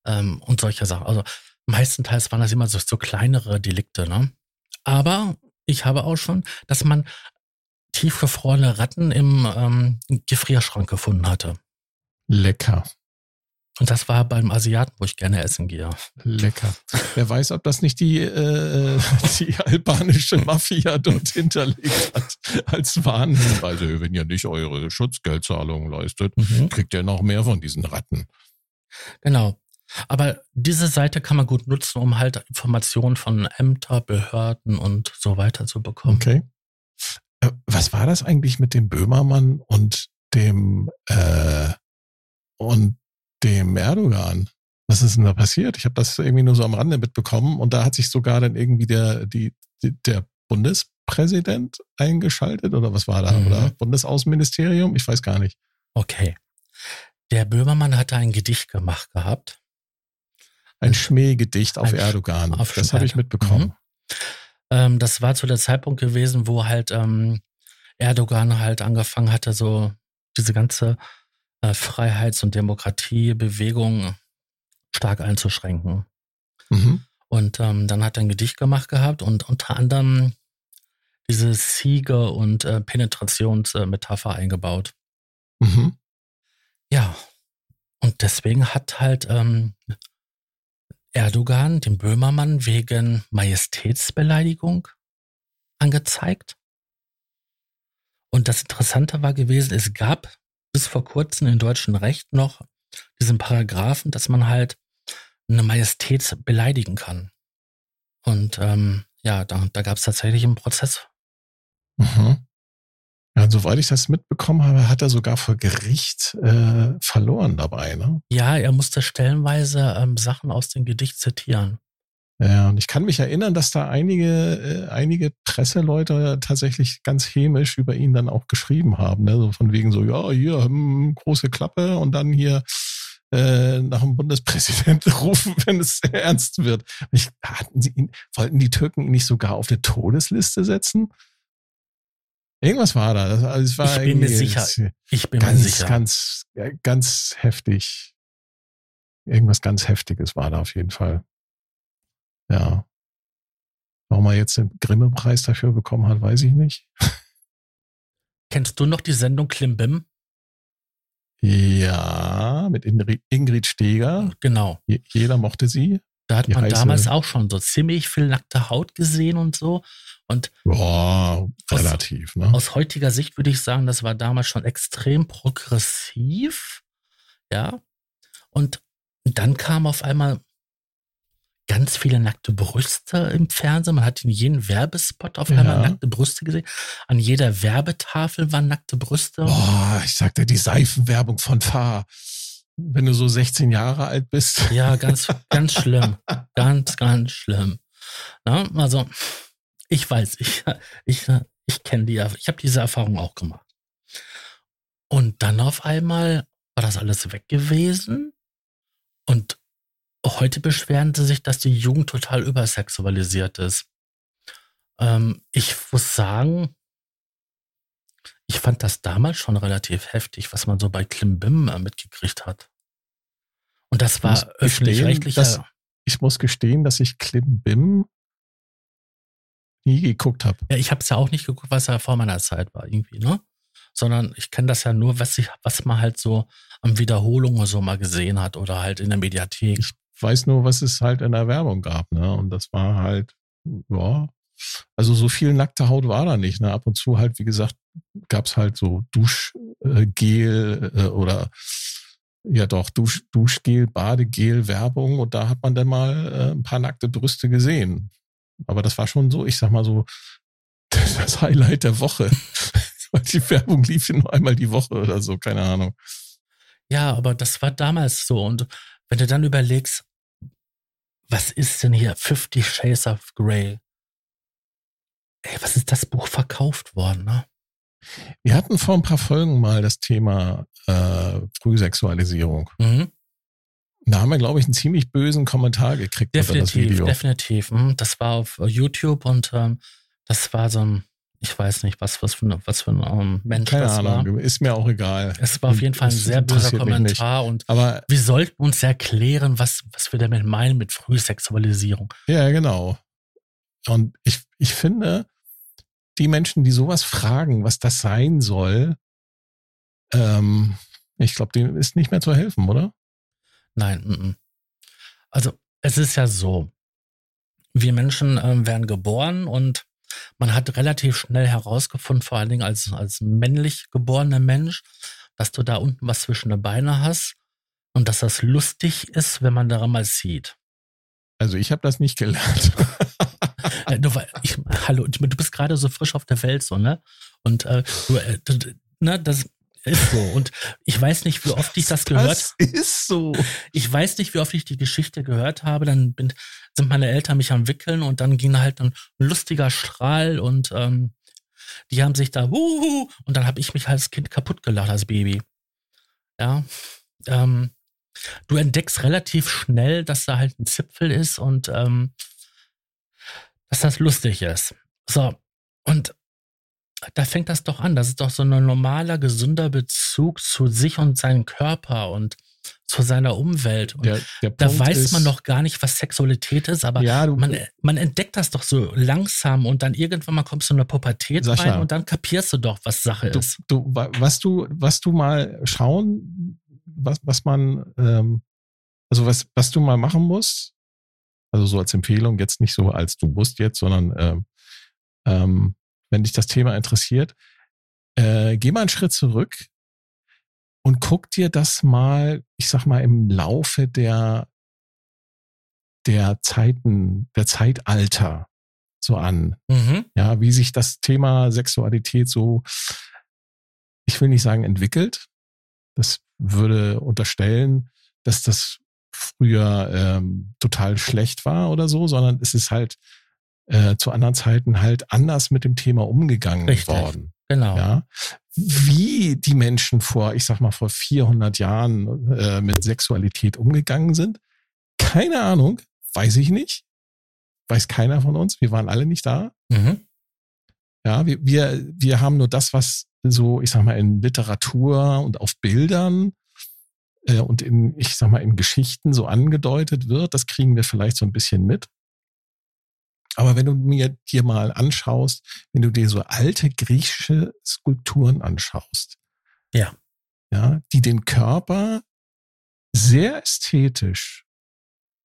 Ähm, und solche Sachen. Also meistenteils waren das immer so, so kleinere Delikte, ne? Aber ich habe auch schon, dass man tiefgefrorene Ratten im ähm, Gefrierschrank gefunden hatte. Lecker. Und das war beim Asiaten, wo ich gerne essen gehe. Lecker. Wer weiß, ob das nicht die, äh, die albanische Mafia dort hinterlegt hat als Warnhinweis. Wenn ihr nicht eure Schutzgeldzahlungen leistet, mhm. kriegt ihr noch mehr von diesen Ratten. Genau. Aber diese Seite kann man gut nutzen, um halt Informationen von Ämter, Behörden und so weiter zu bekommen. Okay. Äh, was war das eigentlich mit dem Böhmermann und dem äh, und dem Erdogan? Was ist denn da passiert? Ich habe das irgendwie nur so am Rande mitbekommen und da hat sich sogar dann irgendwie der, die, die der Bundespräsident eingeschaltet oder was war da? Mhm. Oder Bundesaußenministerium? Ich weiß gar nicht. Okay. Der Böhmermann hatte ein Gedicht gemacht gehabt. Ein Schmähgedicht auf ein Erdogan. Auf das habe ich mitbekommen. Mhm. Ähm, das war zu der Zeitpunkt gewesen, wo halt ähm, Erdogan halt angefangen hatte, so diese ganze äh, Freiheits- und Demokratiebewegung stark einzuschränken. Mhm. Und ähm, dann hat er ein Gedicht gemacht gehabt und unter anderem diese Siege- und äh, Penetrationsmetapher eingebaut. Mhm. Ja. Und deswegen hat halt ähm, Erdogan den Böhmermann wegen Majestätsbeleidigung angezeigt. Und das Interessante war gewesen, es gab bis vor kurzem im deutschen Recht noch diesen Paragraphen, dass man halt eine Majestät beleidigen kann. Und ähm, ja, da, da gab es tatsächlich einen Prozess. Mhm. Ja, und soweit ich das mitbekommen habe, hat er sogar vor Gericht äh, verloren dabei, ne? Ja, er musste stellenweise ähm, Sachen aus dem Gedicht zitieren. Ja, und ich kann mich erinnern, dass da einige, äh, einige Presseleute tatsächlich hämisch hämisch über ihn dann auch geschrieben haben. Ne? So von wegen so, ja, hier, hm, große Klappe und dann hier äh, nach dem Bundespräsidenten rufen, wenn es ernst wird. Ich, hatten sie ihn, wollten die Türken ihn nicht sogar auf der Todesliste setzen? Irgendwas war da. Das, also es war ich bin mir sicher. Ich bin ganz, mir sicher. Ganz, ganz heftig. Irgendwas ganz Heftiges war da auf jeden Fall. Ja. Warum er jetzt den Grimme-Preis dafür bekommen hat, weiß ich nicht. Kennst du noch die Sendung Klimbim? Ja, mit Ingrid Steger. Genau. Jeder mochte sie. Da hat man damals auch schon so ziemlich viel nackte Haut gesehen und so. Und Boah, relativ. Aus, ne? aus heutiger Sicht würde ich sagen, das war damals schon extrem progressiv. Ja. Und dann kam auf einmal ganz viele nackte Brüste im Fernsehen. Man hat in jedem Werbespot auf einmal ja. nackte Brüste gesehen. An jeder Werbetafel waren nackte Brüste. Boah, ich sagte die Seifenwerbung von Fahr. Wenn du so 16 Jahre alt bist. Ja, ganz, ganz schlimm. Ganz, ganz schlimm. Na, also, ich weiß, ich, ich, ich kenne die, ich habe diese Erfahrung auch gemacht. Und dann auf einmal war das alles weg gewesen. Und heute beschweren sie sich, dass die Jugend total übersexualisiert ist. Ähm, ich muss sagen, ich fand das damals schon relativ heftig, was man so bei Klimbim äh, mitgekriegt hat. Und das war öffentlich-rechtlicher. Ich muss gestehen, dass ich Klimbim nie geguckt habe. Ja, ich habe es ja auch nicht geguckt, was ja vor meiner Zeit war, irgendwie, ne? Sondern ich kenne das ja nur, was, ich, was man halt so an Wiederholungen so mal gesehen hat oder halt in der Mediathek. Ich weiß nur, was es halt in der Werbung gab, ne? Und das war halt, ja, also so viel nackte Haut war da nicht, ne? Ab und zu halt, wie gesagt, gab's halt so Duschgel äh, oder ja doch, Dusch, Duschgel, Badegel, Werbung und da hat man dann mal äh, ein paar nackte Brüste gesehen. Aber das war schon so, ich sag mal so, das Highlight der Woche. Die Werbung lief nur einmal die Woche oder so, keine Ahnung. Ja, aber das war damals so. Und wenn du dann überlegst, was ist denn hier 50 Shades of Grey? Ey, was ist das Buch verkauft worden, ne? Wir hatten vor ein paar Folgen mal das Thema äh, Frühsexualisierung. Mhm. Da haben wir, glaube ich, einen ziemlich bösen Kommentar gekriegt definitiv, das. Definitiv, mhm. Das war auf YouTube und ähm, das war so ein, ich weiß nicht, was, was für, was für ein um, ähm, Mensch Keine das Ahnung, war. ist mir auch egal. Es war auf jeden Fall ein sehr böser Kommentar und Aber wir sollten uns erklären, was, was wir damit meinen mit Frühsexualisierung. Ja, genau. Und ich, ich finde, die Menschen, die sowas fragen, was das sein soll, ähm, ich glaube, denen ist nicht mehr zu helfen, oder? Nein. M -m. Also es ist ja so, wir Menschen äh, werden geboren und man hat relativ schnell herausgefunden, vor allen Dingen als, als männlich geborener Mensch, dass du da unten was zwischen den Beinen hast und dass das lustig ist, wenn man daran mal sieht. Also ich habe das nicht gelernt. Äh, du, ich, hallo, du bist gerade so frisch auf der Welt, so, ne? Und äh, du, äh, ne, das ist so. Und ich weiß nicht, wie oft ich das gehört Das ist so. Ich weiß nicht, wie oft ich die Geschichte gehört habe. Dann bin, sind meine Eltern mich am Wickeln und dann ging halt ein lustiger Strahl und ähm, die haben sich da huhu, und dann habe ich mich als Kind kaputt gelacht als Baby. Ja. Ähm, du entdeckst relativ schnell, dass da halt ein Zipfel ist und ähm, dass das lustig ist. So, und da fängt das doch an. Das ist doch so ein normaler, gesunder Bezug zu sich und seinem Körper und zu seiner Umwelt. Und Der, der da Punkt weiß ist, man noch gar nicht, was Sexualität ist, aber ja, du, man, man entdeckt das doch so langsam und dann irgendwann mal kommst du in eine Pubertät Sascha, rein und dann kapierst du doch, was Sache du, ist. du, wa- was du, was du mal schauen, was, was man, ähm, also was, was du mal machen musst, also so als Empfehlung, jetzt nicht so als du musst jetzt, sondern ähm, ähm, wenn dich das Thema interessiert, äh, geh mal einen Schritt zurück und guck dir das mal, ich sag mal, im Laufe der, der Zeiten, der Zeitalter so an. Mhm. Ja, wie sich das Thema Sexualität so, ich will nicht sagen entwickelt. Das würde unterstellen, dass das früher ähm, total schlecht war oder so, sondern es ist halt äh, zu anderen Zeiten halt anders mit dem Thema umgegangen Richtig. worden. Genau. Ja, wie die Menschen vor, ich sag mal vor 400 Jahren äh, mit Sexualität umgegangen sind, keine Ahnung, weiß ich nicht, weiß keiner von uns. Wir waren alle nicht da. Mhm. Ja, wir, wir, wir haben nur das, was so, ich sag mal, in Literatur und auf Bildern äh, und in, ich sag mal, in Geschichten so angedeutet wird. Das kriegen wir vielleicht so ein bisschen mit. Aber wenn du mir dir mal anschaust, wenn du dir so alte griechische Skulpturen anschaust, Ja. ja, die den Körper sehr ästhetisch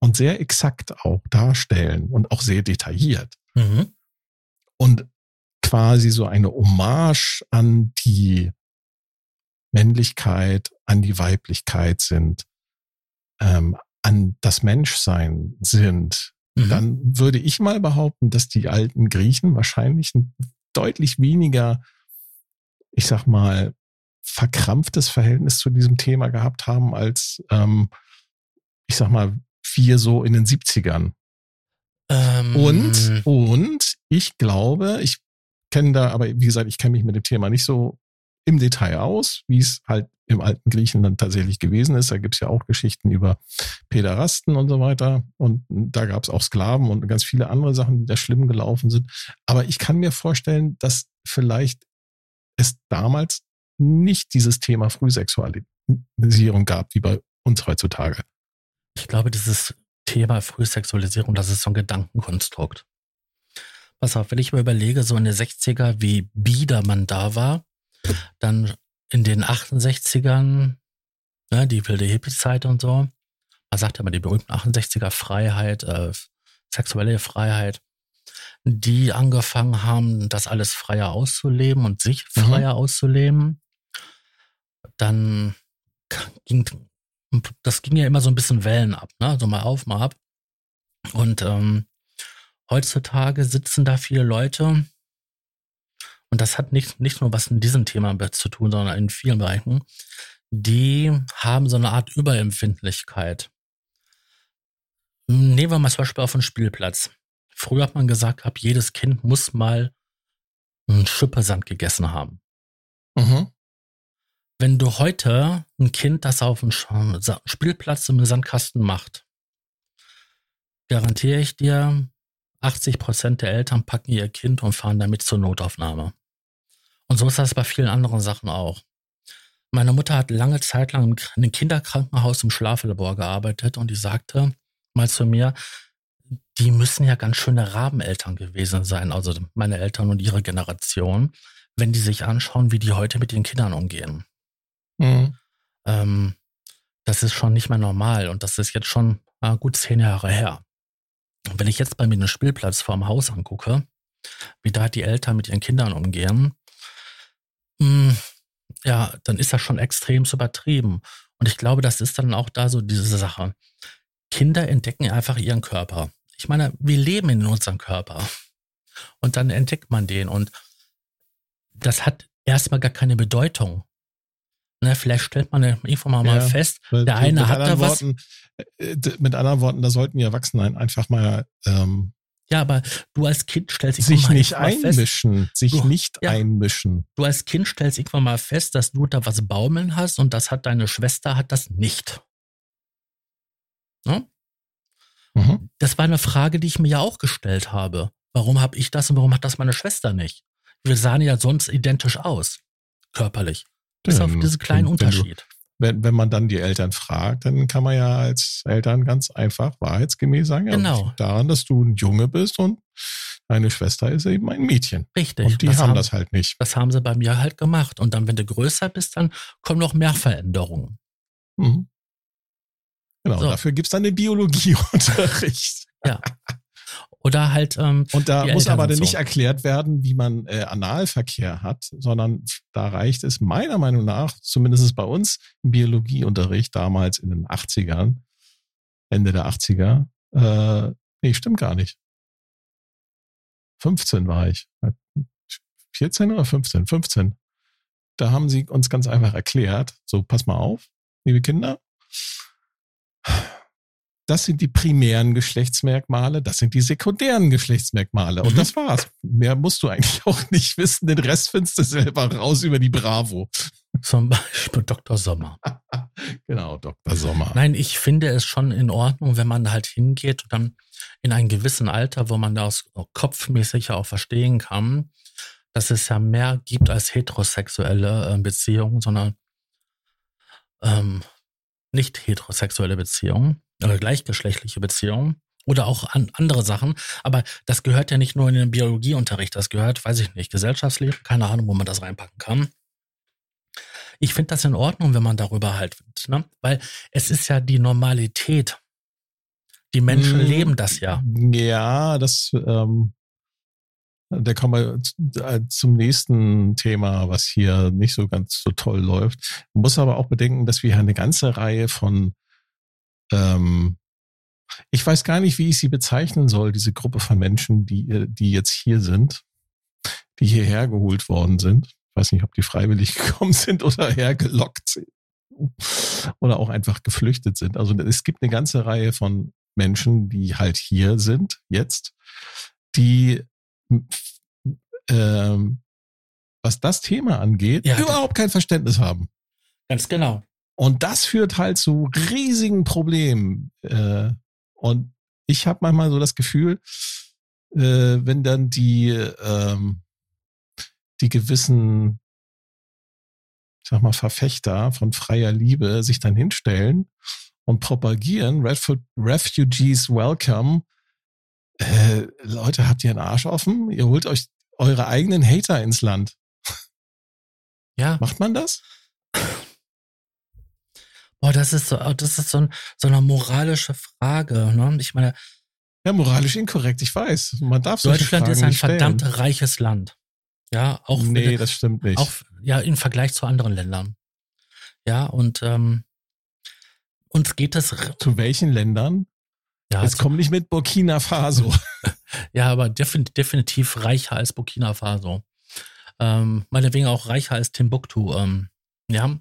und sehr exakt auch darstellen und auch sehr detailliert Mhm. und quasi so eine Hommage an die Männlichkeit, an die Weiblichkeit sind, ähm, an das Menschsein sind, Mhm. dann würde ich mal behaupten, dass die alten Griechen wahrscheinlich ein deutlich weniger, ich sag mal, verkrampftes Verhältnis zu diesem Thema gehabt haben als, ähm, ich sag mal, wir so in den 70ern. Ähm, Und, und ich glaube, ich kenne da, aber wie gesagt, ich kenne mich mit dem Thema nicht so im Detail aus, wie es halt im alten Griechenland tatsächlich gewesen ist. Da gibt's ja auch Geschichten über Päderasten und so weiter. Und da gab's auch Sklaven und ganz viele andere Sachen, die da schlimm gelaufen sind. Aber ich kann mir vorstellen, dass vielleicht es damals nicht dieses Thema Frühsexualisierung gab, wie bei uns heutzutage. Ich glaube, dieses Thema Frühsexualisierung, das ist so ein Gedankenkonstrukt. Pass auf, wenn ich mir überlege, so in den 60er, wie bieder man da war, dann in den 68ern, ne, die wilde Hippie-Zeit und so, man sagt ja immer die berühmten 68er Freiheit, äh, sexuelle Freiheit, die angefangen haben, das alles freier auszuleben und sich Mhm. freier auszuleben. Dann ging, das ging ja immer so ein bisschen Wellen ab, ne? So mal auf, mal ab. Und ähm, heutzutage sitzen da viele Leute, und das hat nicht, nicht nur was in diesem Thema zu tun, sondern in vielen Bereichen, die haben so eine Art Überempfindlichkeit. Nehmen wir mal zum Beispiel auf den Spielplatz. Früher hat man gesagt, ab jedes Kind muss mal einen Schippersand gegessen haben. Mhm. Wenn du heute ein Kind, das auf dem Spielplatz im Sandkasten macht, garantiere ich dir, 80 Prozent der Eltern packen ihr Kind und fahren damit zur Notaufnahme. Und so ist das bei vielen anderen Sachen auch. Meine Mutter hat lange Zeit lang im in einem Kinderkrankenhaus im Schlaflabor gearbeitet und die sagte mal zu mir, die müssen ja ganz schöne Rabeneltern gewesen sein, also meine Eltern und ihre Generation, wenn die sich anschauen, wie die heute mit den Kindern umgehen. Mhm. Ähm, das ist schon nicht mehr normal und das ist jetzt schon äh, gut zehn Jahre her. Und wenn ich jetzt bei mir den Spielplatz vorm Haus angucke, wie da die Eltern mit ihren Kindern umgehen, mh, hm, ja, dann ist das schon extrem übertrieben. Und ich glaube, das ist dann auch da so diese Sache. Kinder entdecken einfach ihren Körper. Ich meine, wir leben in unserem Körper. Und dann entdeckt man den. Und das hat erstmal gar keine Bedeutung. Ne, vielleicht stellt man irgendwann mal, ja, mal fest, der eine hat da was. Worten, äh, mit anderen Worten, da sollten die Erwachsenen einfach mal ähm, ja, aber du als Kind stellst sich nicht einmischen, fest, sich du, nicht ja, einmischen. Du als Kind stellst irgendwann mal fest, dass du da was baumeln hast und das hat deine Schwester hat das nicht. Ne? Mhm. Das war eine Frage, die ich mir ja auch gestellt habe. Warum habe ich das und warum hat das meine Schwester nicht? Wir sahen ja sonst identisch aus, körperlich. Bis auf diesen kleinen wenn, Unterschied. Du, wenn, wenn man dann die Eltern fragt, dann kann man ja als Eltern ganz einfach wahrheitsgemäß sagen, ja, genau. daran, dass du ein Junge bist und deine Schwester ist eben ein Mädchen. Richtig. Und die das haben, haben das halt nicht. Das haben sie bei mir halt gemacht. Und dann, wenn du größer bist, dann kommen noch mehr Veränderungen. Mhm. Genau, so. dafür gibt's dann den Biologieunterricht. Ja. Oder halt. Ähm, und da muss aber dann so. nicht erklärt werden, wie man äh, Analverkehr hat, sondern da reicht es meiner Meinung nach, zumindest bei uns im Biologieunterricht damals in den 80ern, Ende der 80er, äh, nee, stimmt gar nicht. 15 war ich. 14 oder 15? 15. Da haben sie uns ganz einfach erklärt, so pass mal auf, liebe Kinder, das sind die primären Geschlechtsmerkmale, das sind die sekundären Geschlechtsmerkmale. Und mhm. das war's. Mehr musst du eigentlich auch nicht wissen. Den Rest findest du selber raus über die Bravo. Zum Beispiel Dr. Sommer. genau, Dr. Sommer. Nein, ich finde es schon in Ordnung, wenn man halt hingeht und dann in einem gewissen Alter, wo man das kopfmäßig auch verstehen kann, dass es ja mehr gibt als heterosexuelle äh, Beziehungen, sondern ähm, nicht heterosexuelle Beziehungen oder gleichgeschlechtliche Beziehungen oder auch an andere Sachen. Aber das gehört ja nicht nur in den Biologieunterricht, das gehört, weiß ich nicht, Gesellschaftsleben, keine Ahnung, wo man das reinpacken kann. Ich finde das in Ordnung, wenn man darüber halt, ne? weil es ist ja die Normalität. Die Menschen hm, leben das ja. Ja, das, ähm, da kommen wir äh, zum nächsten Thema, was hier nicht so ganz so toll läuft. Man muss aber auch bedenken, dass wir eine ganze Reihe von ähm, ich weiß gar nicht, wie ich sie bezeichnen soll, diese Gruppe von Menschen, die, äh, die jetzt hier sind, die hierher geholt worden sind. Ich weiß nicht, ob die freiwillig gekommen sind oder hergelockt sind oder auch einfach geflüchtet sind. Also es gibt eine ganze Reihe von Menschen, die halt hier sind jetzt, die ähm, was das Thema angeht, ja, überhaupt kein Verständnis haben. Ganz genau. Und das führt halt zu riesigen Problemen. Äh, und ich habe manchmal so das Gefühl, äh, wenn dann die, ähm, die gewissen, ich sag mal, Verfechter von freier Liebe sich dann hinstellen und propagieren, Refugees welcome. Äh, Leute, habt ihr einen Arsch offen? Ihr holt euch eure eigenen Hater ins Land. Ja. Macht man das? Boah, das ist so, das ist so, ein, so eine moralische Frage. Ne? Ich meine. Ja, moralisch inkorrekt, ich weiß. Man darf Deutschland ist ein verdammt reiches Land. Ja, auch. Nee, wenn, das stimmt nicht. Auch, ja, im Vergleich zu anderen Ländern. Ja, und ähm, uns geht das. Zu welchen Ländern? Ja, Jetzt komm nicht mit Burkina Faso. ja, aber definitiv, definitiv reicher als Burkina Faso. Ähm, meinetwegen auch reicher als Timbuktu. Ähm, ja.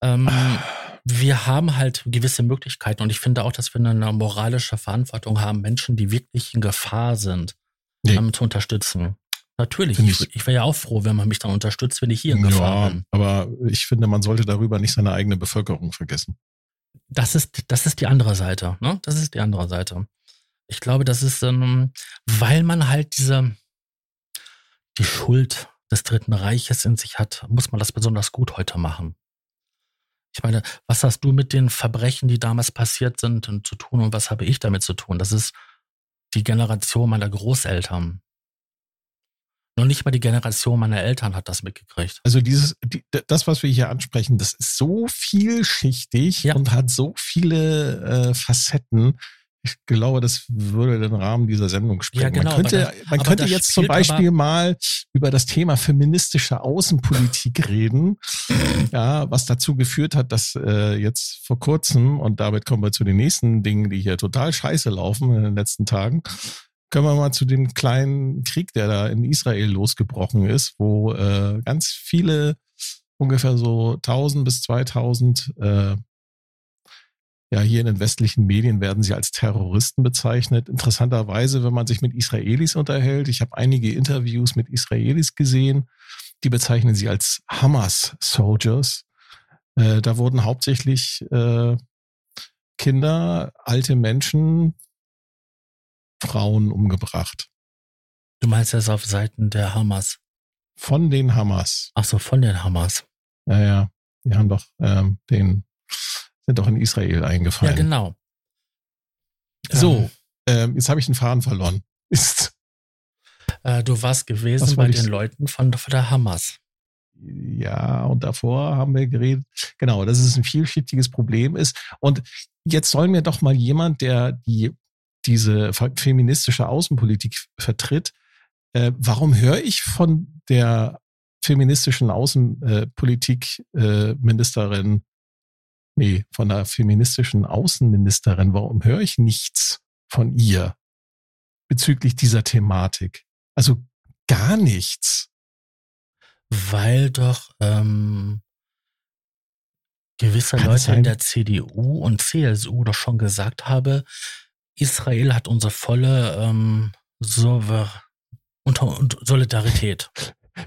Ähm, ah wir haben halt gewisse Möglichkeiten und ich finde auch, dass wir eine moralische Verantwortung haben, Menschen, die wirklich in Gefahr sind, nee. ähm, zu unterstützen. Natürlich, ich, ich, ich wäre ja auch froh, wenn man mich dann unterstützt, wenn ich hier in Gefahr ja, bin. Aber ich finde, man sollte darüber nicht seine eigene Bevölkerung vergessen. Das ist, das ist die andere Seite, ne? Das ist die andere Seite. Ich glaube, das ist, ähm, weil man halt diese, die Schuld des Dritten Reiches in sich hat, muss man das besonders gut heute machen. Ich meine, was hast du mit den Verbrechen, die damals passiert sind, zu tun und was habe ich damit zu tun? Das ist die Generation meiner Großeltern. Noch nicht mal die Generation meiner Eltern hat das mitgekriegt. Also dieses, die, das, was wir hier ansprechen, das ist so vielschichtig ja. und hat so viele äh, Facetten. Ich glaube, das würde den Rahmen dieser Sendung sprengen. Ja, genau, man könnte, das, man könnte jetzt zum Beispiel mal über das Thema feministische Außenpolitik reden, ja, was dazu geführt hat, dass äh, jetzt vor kurzem, und damit kommen wir zu den nächsten Dingen, die hier total scheiße laufen in den letzten Tagen, können wir mal zu dem kleinen Krieg, der da in Israel losgebrochen ist, wo äh, ganz viele, ungefähr so 1000 bis 2000, äh, ja, hier in den westlichen Medien werden sie als Terroristen bezeichnet. Interessanterweise, wenn man sich mit Israelis unterhält, ich habe einige Interviews mit Israelis gesehen, die bezeichnen sie als Hamas-Soldiers. Äh, da wurden hauptsächlich äh, Kinder, alte Menschen, Frauen umgebracht. Du meinst das auf Seiten der Hamas? Von den Hamas. Ach so, von den Hamas. Ja, ja. Die haben doch ähm, den, sind doch in Israel eingefallen. Ja, genau. So, ähm, jetzt habe ich den Faden verloren. Ist. Äh, du warst gewesen bei den Leuten von, von der Hamas. Ja, und davor haben wir geredet, genau, dass es ein vielschichtiges Problem ist. Und jetzt soll mir doch mal jemand, der die diese feministische Außenpolitik vertritt. Äh, warum höre ich von der feministischen Außenpolitikministerin, äh, nee, von der feministischen Außenministerin, warum höre ich nichts von ihr bezüglich dieser Thematik? Also gar nichts. Weil doch ähm, gewisse Kann Leute in der CDU und CSU doch schon gesagt habe, Israel hat unsere volle ähm, Solidarität.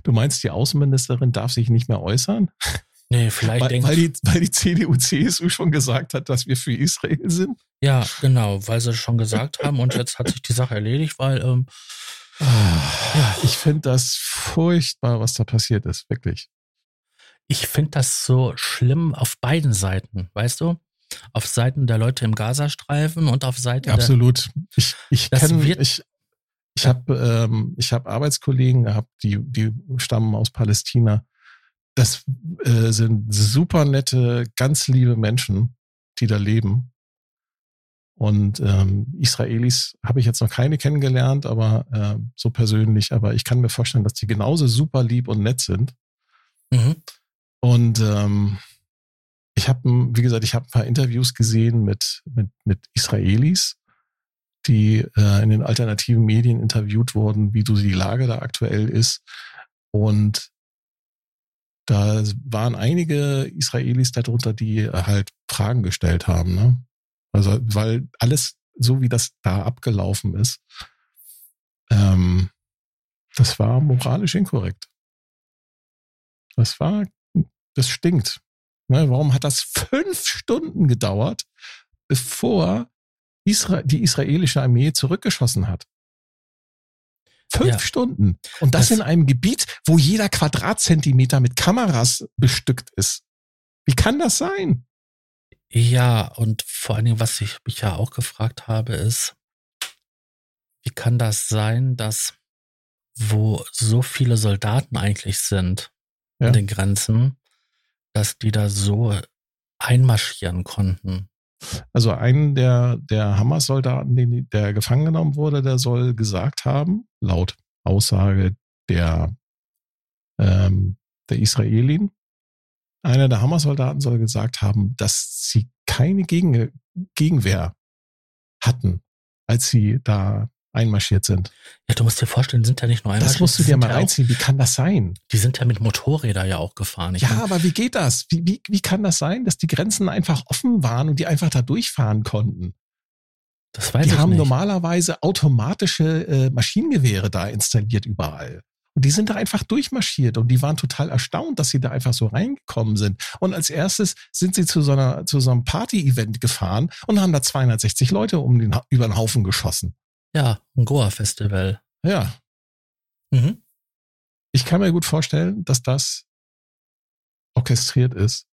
Du meinst, die Außenministerin darf sich nicht mehr äußern? Nee, vielleicht weil, weil, die, weil die CDU, CSU schon gesagt hat, dass wir für Israel sind? Ja, genau, weil sie schon gesagt haben und jetzt hat sich die Sache erledigt, weil ähm, ja. ich finde das furchtbar, was da passiert ist, wirklich. Ich finde das so schlimm auf beiden Seiten, weißt du? auf Seiten der Leute im Gazastreifen und auf Seiten Absolut. Der, ich ich kenne ich ich habe ähm, ich habe Arbeitskollegen gehabt, die die stammen aus Palästina. Das äh, sind super nette, ganz liebe Menschen, die da leben. Und ähm, Israelis habe ich jetzt noch keine kennengelernt, aber äh, so persönlich. Aber ich kann mir vorstellen, dass die genauso super lieb und nett sind. Mhm. Und ähm, ich habe, wie gesagt, ich habe ein paar Interviews gesehen mit, mit, mit Israelis, die äh, in den alternativen Medien interviewt wurden, wie so die Lage da aktuell ist. Und da waren einige Israelis darunter, die halt Fragen gestellt haben. Ne? Also, weil alles so wie das da abgelaufen ist, ähm, das war moralisch inkorrekt. Das war, das stinkt. Ne, warum hat das fünf Stunden gedauert, bevor Isra die israelische Armee zurückgeschossen hat? Fünf ja. Stunden. Und das, das in einem Gebiet, wo jeder Quadratzentimeter mit Kameras bestückt ist. Wie kann das sein? Ja, und vor allen Dingen, was ich mich ja auch gefragt habe, ist, wie kann das sein, dass wo so viele Soldaten eigentlich sind ja. an den Grenzen, dass die da so einmarschieren konnten. Also einen der, der Hamas-Soldaten, der gefangen genommen wurde, der soll gesagt haben, laut Aussage der, ähm, der Israelin, einer der Hamas-Soldaten soll gesagt haben, dass sie keine Gegen Gegenwehr hatten, als sie da einmarschiert sind. Ja, du musst dir vorstellen, sind ja nicht nur einmarschiert. Das musst du dir mal reinziehen. Wie kann das sein? Die sind ja mit Motorrädern ja auch gefahren. Ich ja, meine, aber wie geht das? Wie, wie, wie kann das sein, dass die Grenzen einfach offen waren und die einfach da durchfahren konnten? Das weiß die ich haben nicht. normalerweise automatische äh, Maschinengewehre da installiert überall. Und die sind da einfach durchmarschiert und die waren total erstaunt, dass sie da einfach so reingekommen sind. Und als erstes sind sie zu so, einer, zu so einem Party-Event gefahren und haben da 260 Leute um den, über den Haufen geschossen. Ja, ein Goa-Festival. Ja. Mhm. Ich kann mir gut vorstellen, dass das orchestriert ist,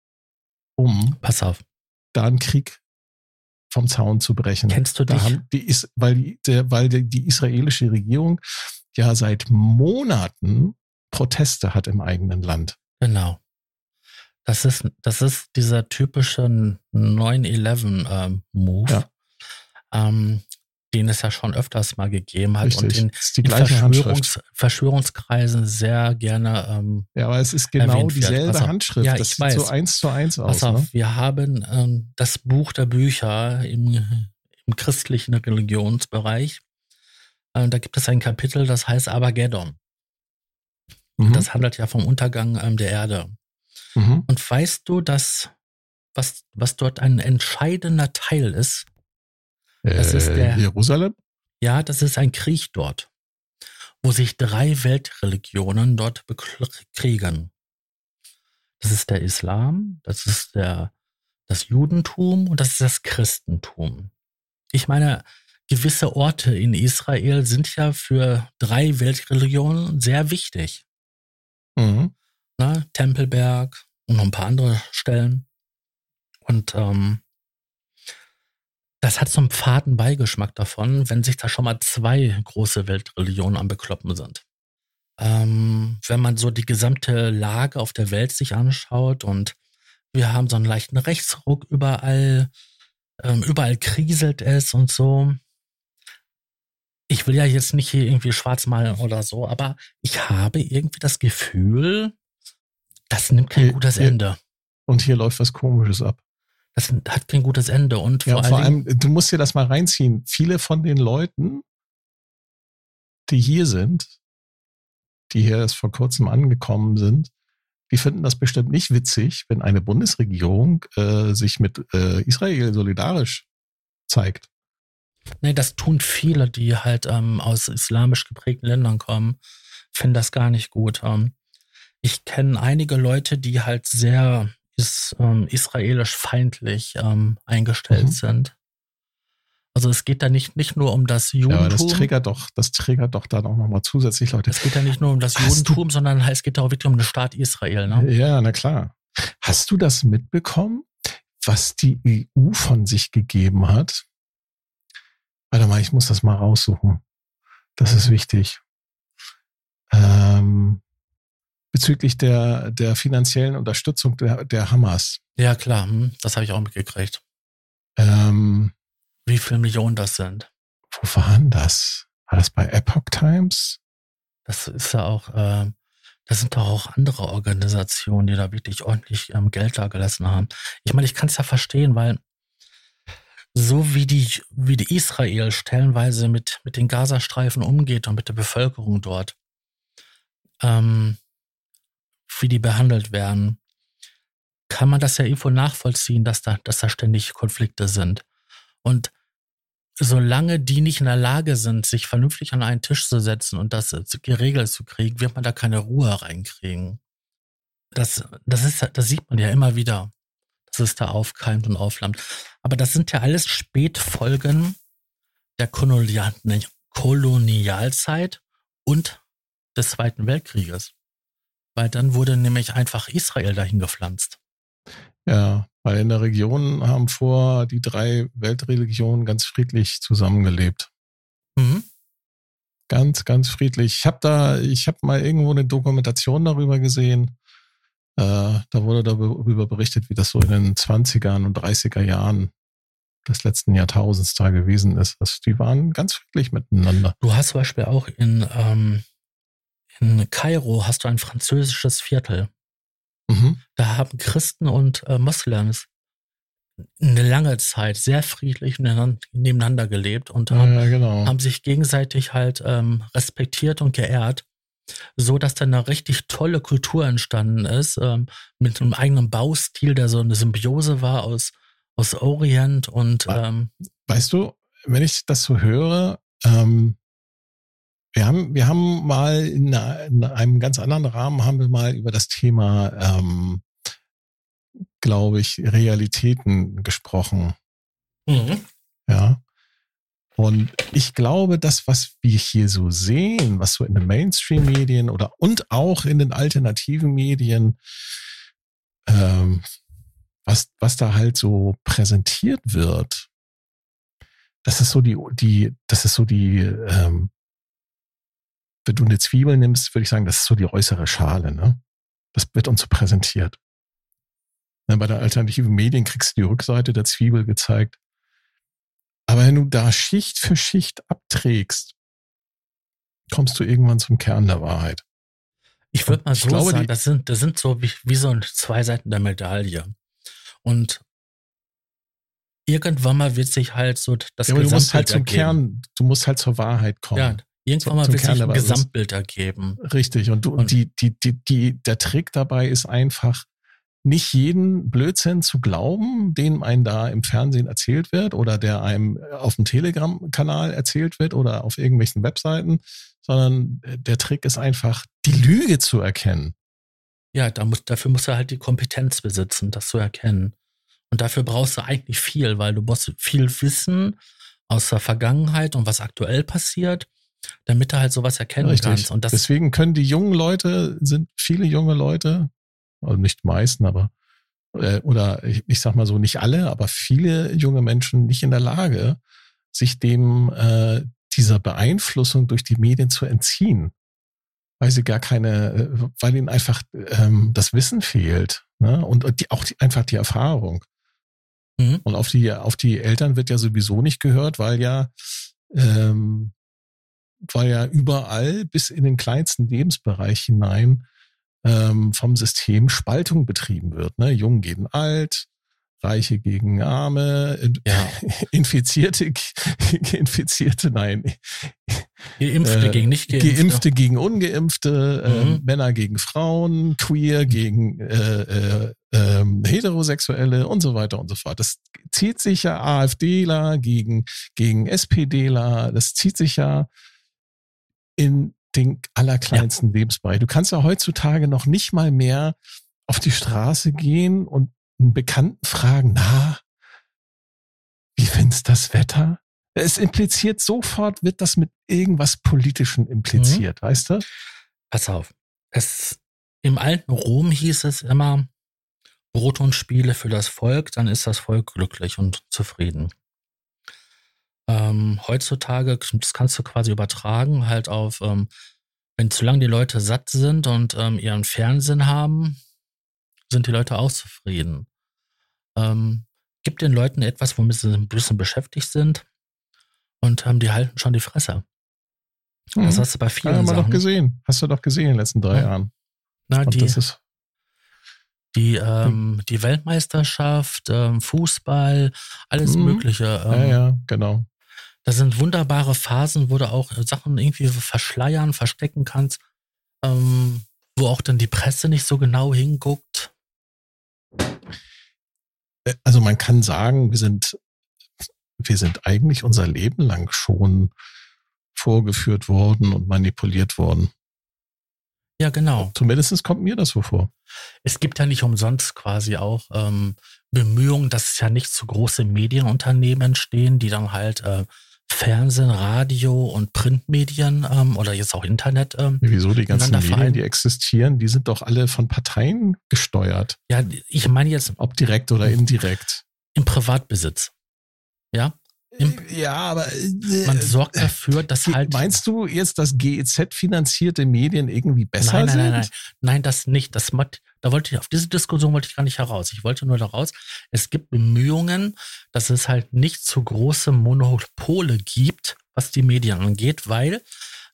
um Pass auf. da einen Krieg vom Zaun zu brechen. Kennst du dich? Haben die, weil, die, der, weil die, die israelische Regierung ja seit Monaten Proteste hat im eigenen Land. Genau. Das ist, das ist dieser typische 9-11-Move, ähm, ähm, den es ja schon öfters mal gegeben hat Richtig. und die in Verschwörungs. Verschwörungskreisen sehr gerne ähm, Ja, aber es ist genau dieselbe auf. Handschrift. Ja, das ich sieht so weiß. eins zu eins aus. Pass auf, Ne? wir haben ähm, das Buch der Bücher im, im christlichen Religionsbereich. Äh, da gibt es ein Kapitel, das heißt Armageddon. Mhm. Das handelt ja vom Untergang ähm, der Erde. mhm. Und weißt du, dass was, was dort ein entscheidender Teil ist? Das ist Äh, der- Jerusalem? Ja, das ist ein Krieg dort, wo sich drei Weltreligionen dort bekriegen. Das ist der Islam, das ist der, das Judentum und das ist das Christentum. Ich meine, gewisse Orte in Israel sind ja für drei Weltreligionen sehr wichtig. Mhm. Ne? Tempelberg und noch ein paar andere Stellen. Und ähm, das hat so einen faden Beigeschmack davon, wenn sich da schon mal zwei große Weltreligionen am Bekloppen sind. Ähm, wenn man so die gesamte Lage auf der Welt sich anschaut und wir haben so einen leichten Rechtsruck überall, ähm, überall kriselt es und so. Ich will ja jetzt nicht hier irgendwie schwarz malen oder so, aber ich habe irgendwie das Gefühl, das nimmt kein gutes Ende. Und hier läuft was Komisches ab. Das hat kein gutes Ende. Und Ja, vor, vor allen Dingen, allem, du musst dir das mal reinziehen. Viele von den Leuten, die hier sind, die hier erst vor kurzem angekommen sind, die finden das bestimmt nicht witzig, wenn eine Bundesregierung äh, sich mit äh, Israel solidarisch zeigt. nee, das tun viele, die halt ähm, aus islamisch geprägten Ländern kommen, finden das gar nicht gut. Ähm, ich kenne einige Leute, die halt sehr is, ähm, israelisch feindlich ähm, eingestellt Mhm. sind. Also es geht da nicht, nicht nur um das Ja, aber das Judentum. triggert doch, das triggert doch dann auch nochmal zusätzlich Leute. es geht ja nicht nur um das Hast du- Judentum, sondern es geht auch wirklich um den Staat Israel. Ne? Ja, na klar. Hast du das mitbekommen, was die EU von sich gegeben hat? Warte mal, ich muss das mal raussuchen. Das ist wichtig. Ähm, bezüglich der, der finanziellen Unterstützung der, der Hamas. Ja, klar, hm, das habe ich auch mitgekriegt. Ähm, Wie viele Millionen das sind. wo war denn das? War das bei Epoch Times? Das ist ja auch, äh, das sind doch auch andere Organisationen, die da wirklich ordentlich ähm, Geld da gelassen haben. Ich meine, ich kann es ja verstehen, weil so wie die, wie die Israel stellenweise mit, mit den Gazastreifen umgeht und mit der Bevölkerung dort, ähm, wie die behandelt werden, kann man das ja irgendwo nachvollziehen, dass da, dass da ständig Konflikte sind. Und solange die nicht in der Lage sind, sich vernünftig an einen Tisch zu setzen und das äh, geregelt zu kriegen, wird man da keine Ruhe reinkriegen. Das, das ist, das sieht man ja immer wieder, dass es da aufkeimt und aufflammt. Aber das sind ja alles Spätfolgen der Kolonial Kolonialzeit und des Zweiten Weltkrieges. Weil dann wurde nämlich einfach Israel dahin gepflanzt. Ja, weil in der Region haben vor die drei Weltreligionen ganz friedlich zusammengelebt. Mhm. Ganz, ganz friedlich. Ich habe da, ich habe mal irgendwo eine Dokumentation darüber gesehen. Äh, da wurde darüber berichtet, wie das so in den 20er und 30er Jahren des letzten Jahrtausends da gewesen ist. Also die waren ganz friedlich miteinander. Du hast zum Beispiel auch in, ähm, in Kairo hast du ein französisches Viertel. Mhm. Da haben Christen und äh, Moslems eine lange Zeit sehr friedlich nebeneinander gelebt und haben, Ja, genau. haben sich gegenseitig halt ähm, respektiert und geehrt, so dass dann eine richtig tolle Kultur entstanden ist, ähm, mit einem eigenen Baustil, der so eine Symbiose war aus, aus Orient und ähm, Weißt du, wenn ich das so höre, ähm, wir haben, wir haben mal in, einem ganz anderen Rahmen haben wir mal über das Thema, ähm, glaube ich, Realitäten gesprochen. mhm. Ja. Und ich glaube, das, was wir hier so sehen, was so in den Mainstream-Medien oder und auch in den alternativen Medien, ähm, was, was da halt so präsentiert wird, das ist so die, die, das ist so die, ähm, wenn du eine Zwiebel nimmst, würde ich sagen, das ist so die äußere Schale, ne? Das wird uns so präsentiert. Ne, bei der alternativen Medien kriegst du die Rückseite der Zwiebel gezeigt. Aber wenn du da Schicht für Schicht abträgst, kommst du irgendwann zum Kern der Wahrheit. Ich würde mal so glaube, sagen, das sind, das sind so wie, wie so zwei Seiten der Medaille. Und irgendwann mal wird sich halt so das ja, aber du musst halt zum ergeben. Kern, du musst halt zur Wahrheit kommen. Ja, irgendwann mal sich ein Gesamtbild ergeben. Richtig. Und, du, und die, die, die, die, der Trick dabei ist einfach, nicht jeden Blödsinn zu glauben, den einem da im Fernsehen erzählt wird oder der einem auf dem Telegram-Kanal erzählt wird oder auf irgendwelchen Webseiten, sondern der Trick ist einfach, die Lüge zu erkennen. Ja, da muss, dafür musst du halt die Kompetenz besitzen, das zu erkennen. Und dafür brauchst du eigentlich viel, weil du musst viel wissen aus der Vergangenheit und was aktuell passiert, damit du halt sowas erkennen Richtig. kannst. Und das Deswegen können die jungen Leute, sind viele junge Leute, also nicht meisten, aber äh, oder ich, ich sag mal so, nicht alle, aber viele junge Menschen nicht in der Lage, sich dem äh, dieser Beeinflussung durch die Medien zu entziehen, weil sie gar keine, äh, weil ihnen einfach ähm, das Wissen fehlt ne? und die, auch die, einfach die Erfahrung. Mhm. Und auf die, auf die Eltern wird ja sowieso nicht gehört, weil ja, ähm, weil ja überall bis in den kleinsten Lebensbereich hinein ähm, vom System Spaltung betrieben wird. Ne? Jung gegen alt, Reiche gegen Arme, ja. Infizierte, Infizierte, nein. Geimpfte äh, gegen nicht Geimpfte. Geimpfte gegen Ungeimpfte, äh, mhm. äh, Männer gegen Frauen, Queer gegen äh, äh, äh, Heterosexuelle und so weiter und so fort. Das zieht sich ja AfDler gegen, gegen SPDler, das zieht sich ja in den allerkleinsten ja. Lebensbereich. Du kannst ja heutzutage noch nicht mal mehr auf die Straße gehen und einen Bekannten fragen, na, wie findest das Wetter? Es impliziert sofort, wird das mit irgendwas Politischem impliziert, mhm. weißt du? Pass auf. Es, Im alten Rom hieß es immer, Brot und Spiele für das Volk, dann ist das Volk glücklich und zufrieden. Ähm, heutzutage, das kannst du quasi übertragen, halt auf, ähm, wenn zu lange die Leute satt sind und ähm, ihren Fernsehen haben, sind die Leute auch zufrieden. Ähm, gib den Leuten etwas, womit sie ein bisschen beschäftigt sind und ähm, die halten schon die Fresse. Mhm. Das hast du bei vielen haben wir doch gesehen. Hast du doch gesehen in den letzten drei ja. Jahren. Na, die, die, ähm, die Weltmeisterschaft, ähm, Fußball, alles mhm. Mögliche. Ähm, ja, ja, genau. Da sind wunderbare Phasen, wo du auch Sachen irgendwie verschleiern, verstecken kannst, ähm, wo auch dann die Presse nicht so genau hinguckt. Äh, also man kann sagen, wir sind, wir sind eigentlich unser Leben lang schon vorgeführt worden und manipuliert worden. Ja, genau. Zumindest kommt mir das so vor. Es gibt ja nicht umsonst quasi auch ähm, Bemühungen, dass es ja nicht zu große Medienunternehmen entstehen, die dann halt äh, Fernsehen, Radio und Printmedien ähm, oder jetzt auch Internet. Ähm, Wieso die ganzen Medien, die existieren, die sind doch alle von Parteien gesteuert. Ja, ich meine jetzt. Ob direkt oder indirekt. Im Privatbesitz. Ja. Im, ja, aber äh, man sorgt dafür, dass halt. Meinst du jetzt, dass GEZ-finanzierte Medien irgendwie besser nein, nein, sind? Nein, nein, nein, nein, das nicht. Das da wollte ich auf diese Diskussion wollte ich gar nicht heraus. Ich wollte nur daraus. Es gibt Bemühungen, dass es halt nicht zu große Monopole gibt, was die Medien angeht, weil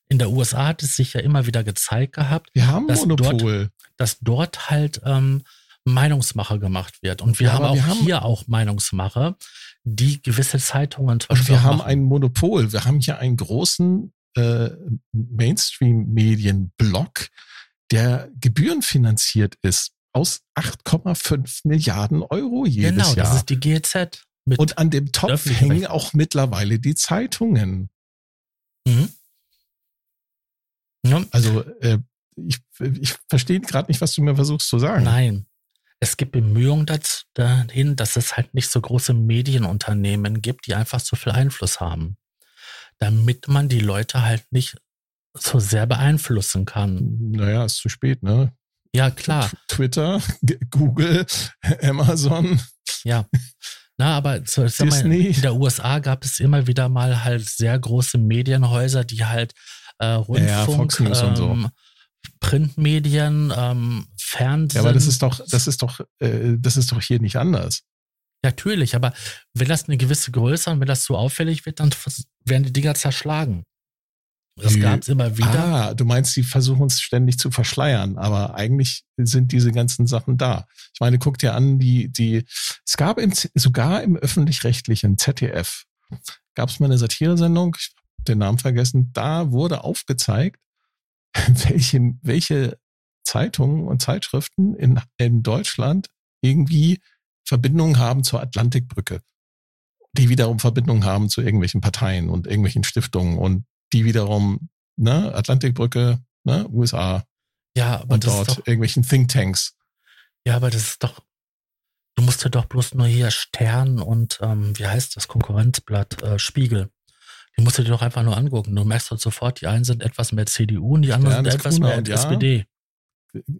in der USA hat es sich ja immer wieder gezeigt gehabt, wir haben dass Monopol, dort, dass dort halt ähm, Meinungsmache gemacht wird. Und wir ja, haben auch wir haben, hier auch Meinungsmache, die gewisse Zeitungen zum Und wir haben machen. ein Monopol. Wir haben hier einen großen äh, Mainstream-Medien-Block, der gebührenfinanziert ist aus 8,5 Milliarden Euro jedes genau, Jahr. Genau, das ist die GZ. Und an dem Topf hängen auch mittlerweile die Zeitungen. Mhm. Ja. Also äh, ich, ich verstehe gerade nicht, was du mir versuchst zu sagen. Nein, es gibt Bemühungen dahin, dass es halt nicht so große Medienunternehmen gibt, die einfach so viel Einfluss haben. Damit man die Leute halt nicht so sehr beeinflussen kann. Naja, ist zu spät, ne? Ja, klar. Twitter, Google, Amazon. Ja. Na, aber so, sag mal, in der USA gab es immer wieder mal halt sehr große Medienhäuser, die halt äh, Rundfunk, Ja, News und so. ähm, Printmedien, ähm, Fernsehen. Ja, aber das ist doch, das ist doch, äh, das ist doch hier nicht anders. Natürlich, aber wenn das eine gewisse Größe und wenn das zu auffällig wird, dann werden die Dinger zerschlagen. Das gab es immer wieder. Ah, du meinst, die versuchen es ständig zu verschleiern, aber eigentlich sind diese ganzen Sachen da. Ich meine, guck dir an, die, die, es gab im, sogar im öffentlich-rechtlichen ZDF, gab es mal eine Satiresendung, ich hab den Namen vergessen, da wurde aufgezeigt, welche, welche Zeitungen und Zeitschriften in, in Deutschland irgendwie Verbindungen haben zur Atlantikbrücke. Die wiederum Verbindungen haben zu irgendwelchen Parteien und irgendwelchen Stiftungen und die wiederum, ne, Atlantikbrücke, ne, USA Ja, aber und das dort doch, irgendwelchen Thinktanks. ja, aber das ist doch, du musst dir doch bloß nur hier Stern und, ähm, wie heißt das, Konkurrenzblatt, äh, Spiegel. Die musst du dir doch einfach nur angucken. Du merkst dort sofort, die einen sind etwas mehr CDU und die anderen Stern sind etwas mehr Ja. SPD.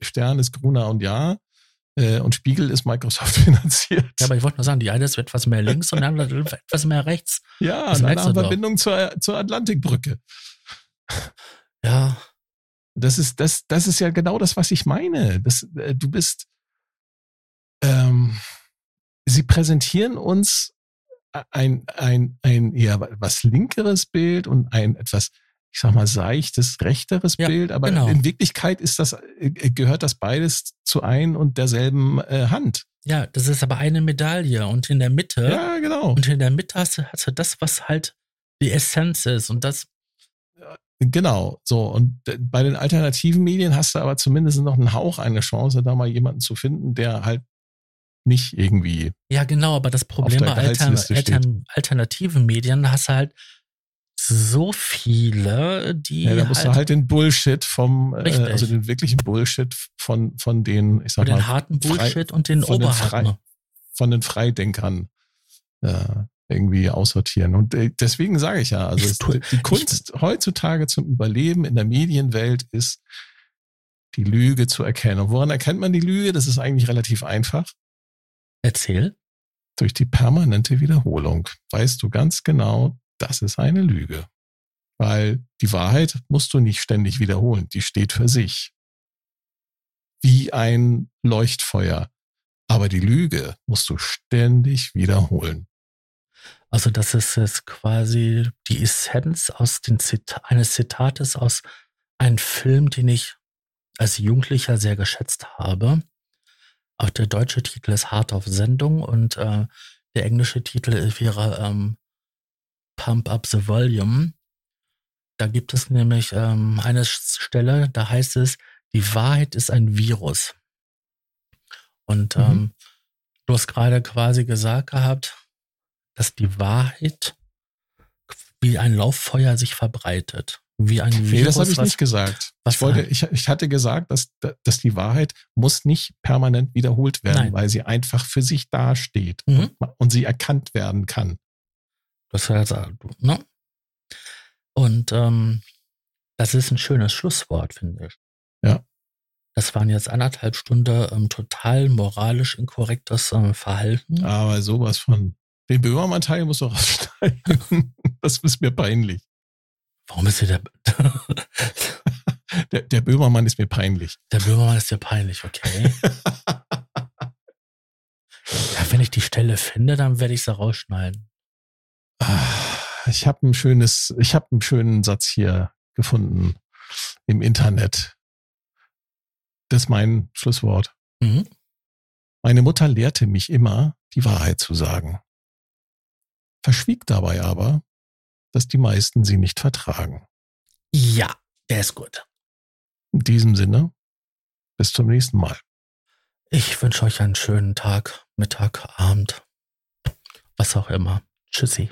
Stern ist Gruner und Ja und Spiegel ist Microsoft finanziert. Ja, aber ich wollte nur sagen, die eine ist etwas mehr links und die andere etwas mehr rechts. ja das du doch. Verbindung zur, zur Atlantikbrücke. Ja, Das ist, das, das ist ja genau das, was ich meine. Das, äh, du bist, ähm, sie präsentieren uns ein, ein, ein eher was linkeres Bild und ein etwas, ich sag mal, seichtes, rechteres Ja, Bild, aber genau. in Wirklichkeit ist das, äh, gehört das beides zu ein und derselben äh, Hand. ja, das ist aber eine Medaille und in der Mitte, Ja, genau. und in der Mitte hast du, hast du das, was halt die Essenz ist und das, Genau, so. Und äh, bei den alternativen Medien hast du aber zumindest noch einen Hauch eine Chance, da mal jemanden zu finden, der halt nicht irgendwie ja genau, aber das Problem bei Altern. Altern, alternativen Medien hast du halt so viele, die Ja, da musst halt, du halt den Bullshit vom, äh, Richtig. also den wirklichen Bullshit von, von den, ich sag den mal, harten frei- Bullshit und den von den Oberharten. von den Freidenkern äh, irgendwie aussortieren. Und äh, deswegen sage ich ja, also Ich es, tu- die Kunst heutzutage zum Überleben in der Medienwelt ist, die Lüge zu erkennen. Und woran erkennt man die Lüge? Das ist eigentlich relativ einfach. Erzähl. Durch die permanente Wiederholung weißt du ganz genau, das ist eine Lüge. Weil die Wahrheit musst du nicht ständig wiederholen. Die steht für sich. Wie ein Leuchtfeuer. Aber die Lüge musst du ständig wiederholen. Also das ist jetzt quasi die Essenz aus den Zita eines Zitates aus einem Film, den ich als Jugendlicher sehr geschätzt habe. Auch der deutsche Titel ist Hart auf Sendung und äh, der englische Titel wäre ähm, Pump Up the Volume. Da gibt es nämlich ähm, eine Stelle, da heißt es, die Wahrheit ist ein Virus. Und Mhm. ähm, du hast gerade quasi gesagt gehabt, dass die Wahrheit wie ein Lauffeuer sich verbreitet. Wie ein Virus. Nee, das habe ich was- nicht gesagt. Ich, wollte, ich, ich hatte gesagt, dass, dass die Wahrheit muss nicht permanent wiederholt werden, Nein. weil sie einfach für sich dasteht Mhm. und, und sie erkannt werden kann. Das war jetzt, ne? Und ähm, das ist ein schönes Schlusswort, finde ich. Ja. Das waren jetzt anderthalb Stunden ähm, total moralisch inkorrektes ähm, Verhalten. Aber sowas von. Den Böhmermann-Teil musst du rausschneiden. das ist mir peinlich. Warum ist dir der, Der, der Böhmermann ist mir peinlich. der Böhmermann ist dir peinlich, okay? ja, wenn ich die Stelle finde, dann werde ich sie rausschneiden. Ich habe ein schönes, ich habe einen schönen Satz hier gefunden im Internet. Das ist mein Schlusswort. Mhm. Meine Mutter lehrte mich immer, die Wahrheit zu sagen. Verschwieg dabei aber, dass die meisten sie nicht vertragen. Ja, der ist gut. In diesem Sinne, bis zum nächsten Mal. Ich wünsche euch einen schönen Tag, Mittag, Abend, was auch immer. Tschüssi.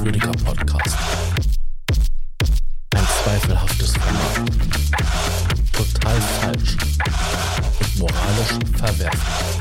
Fragwürdiger Podcast. Ein zweifelhaftes Format. Total falsch und moralisch verwerflich.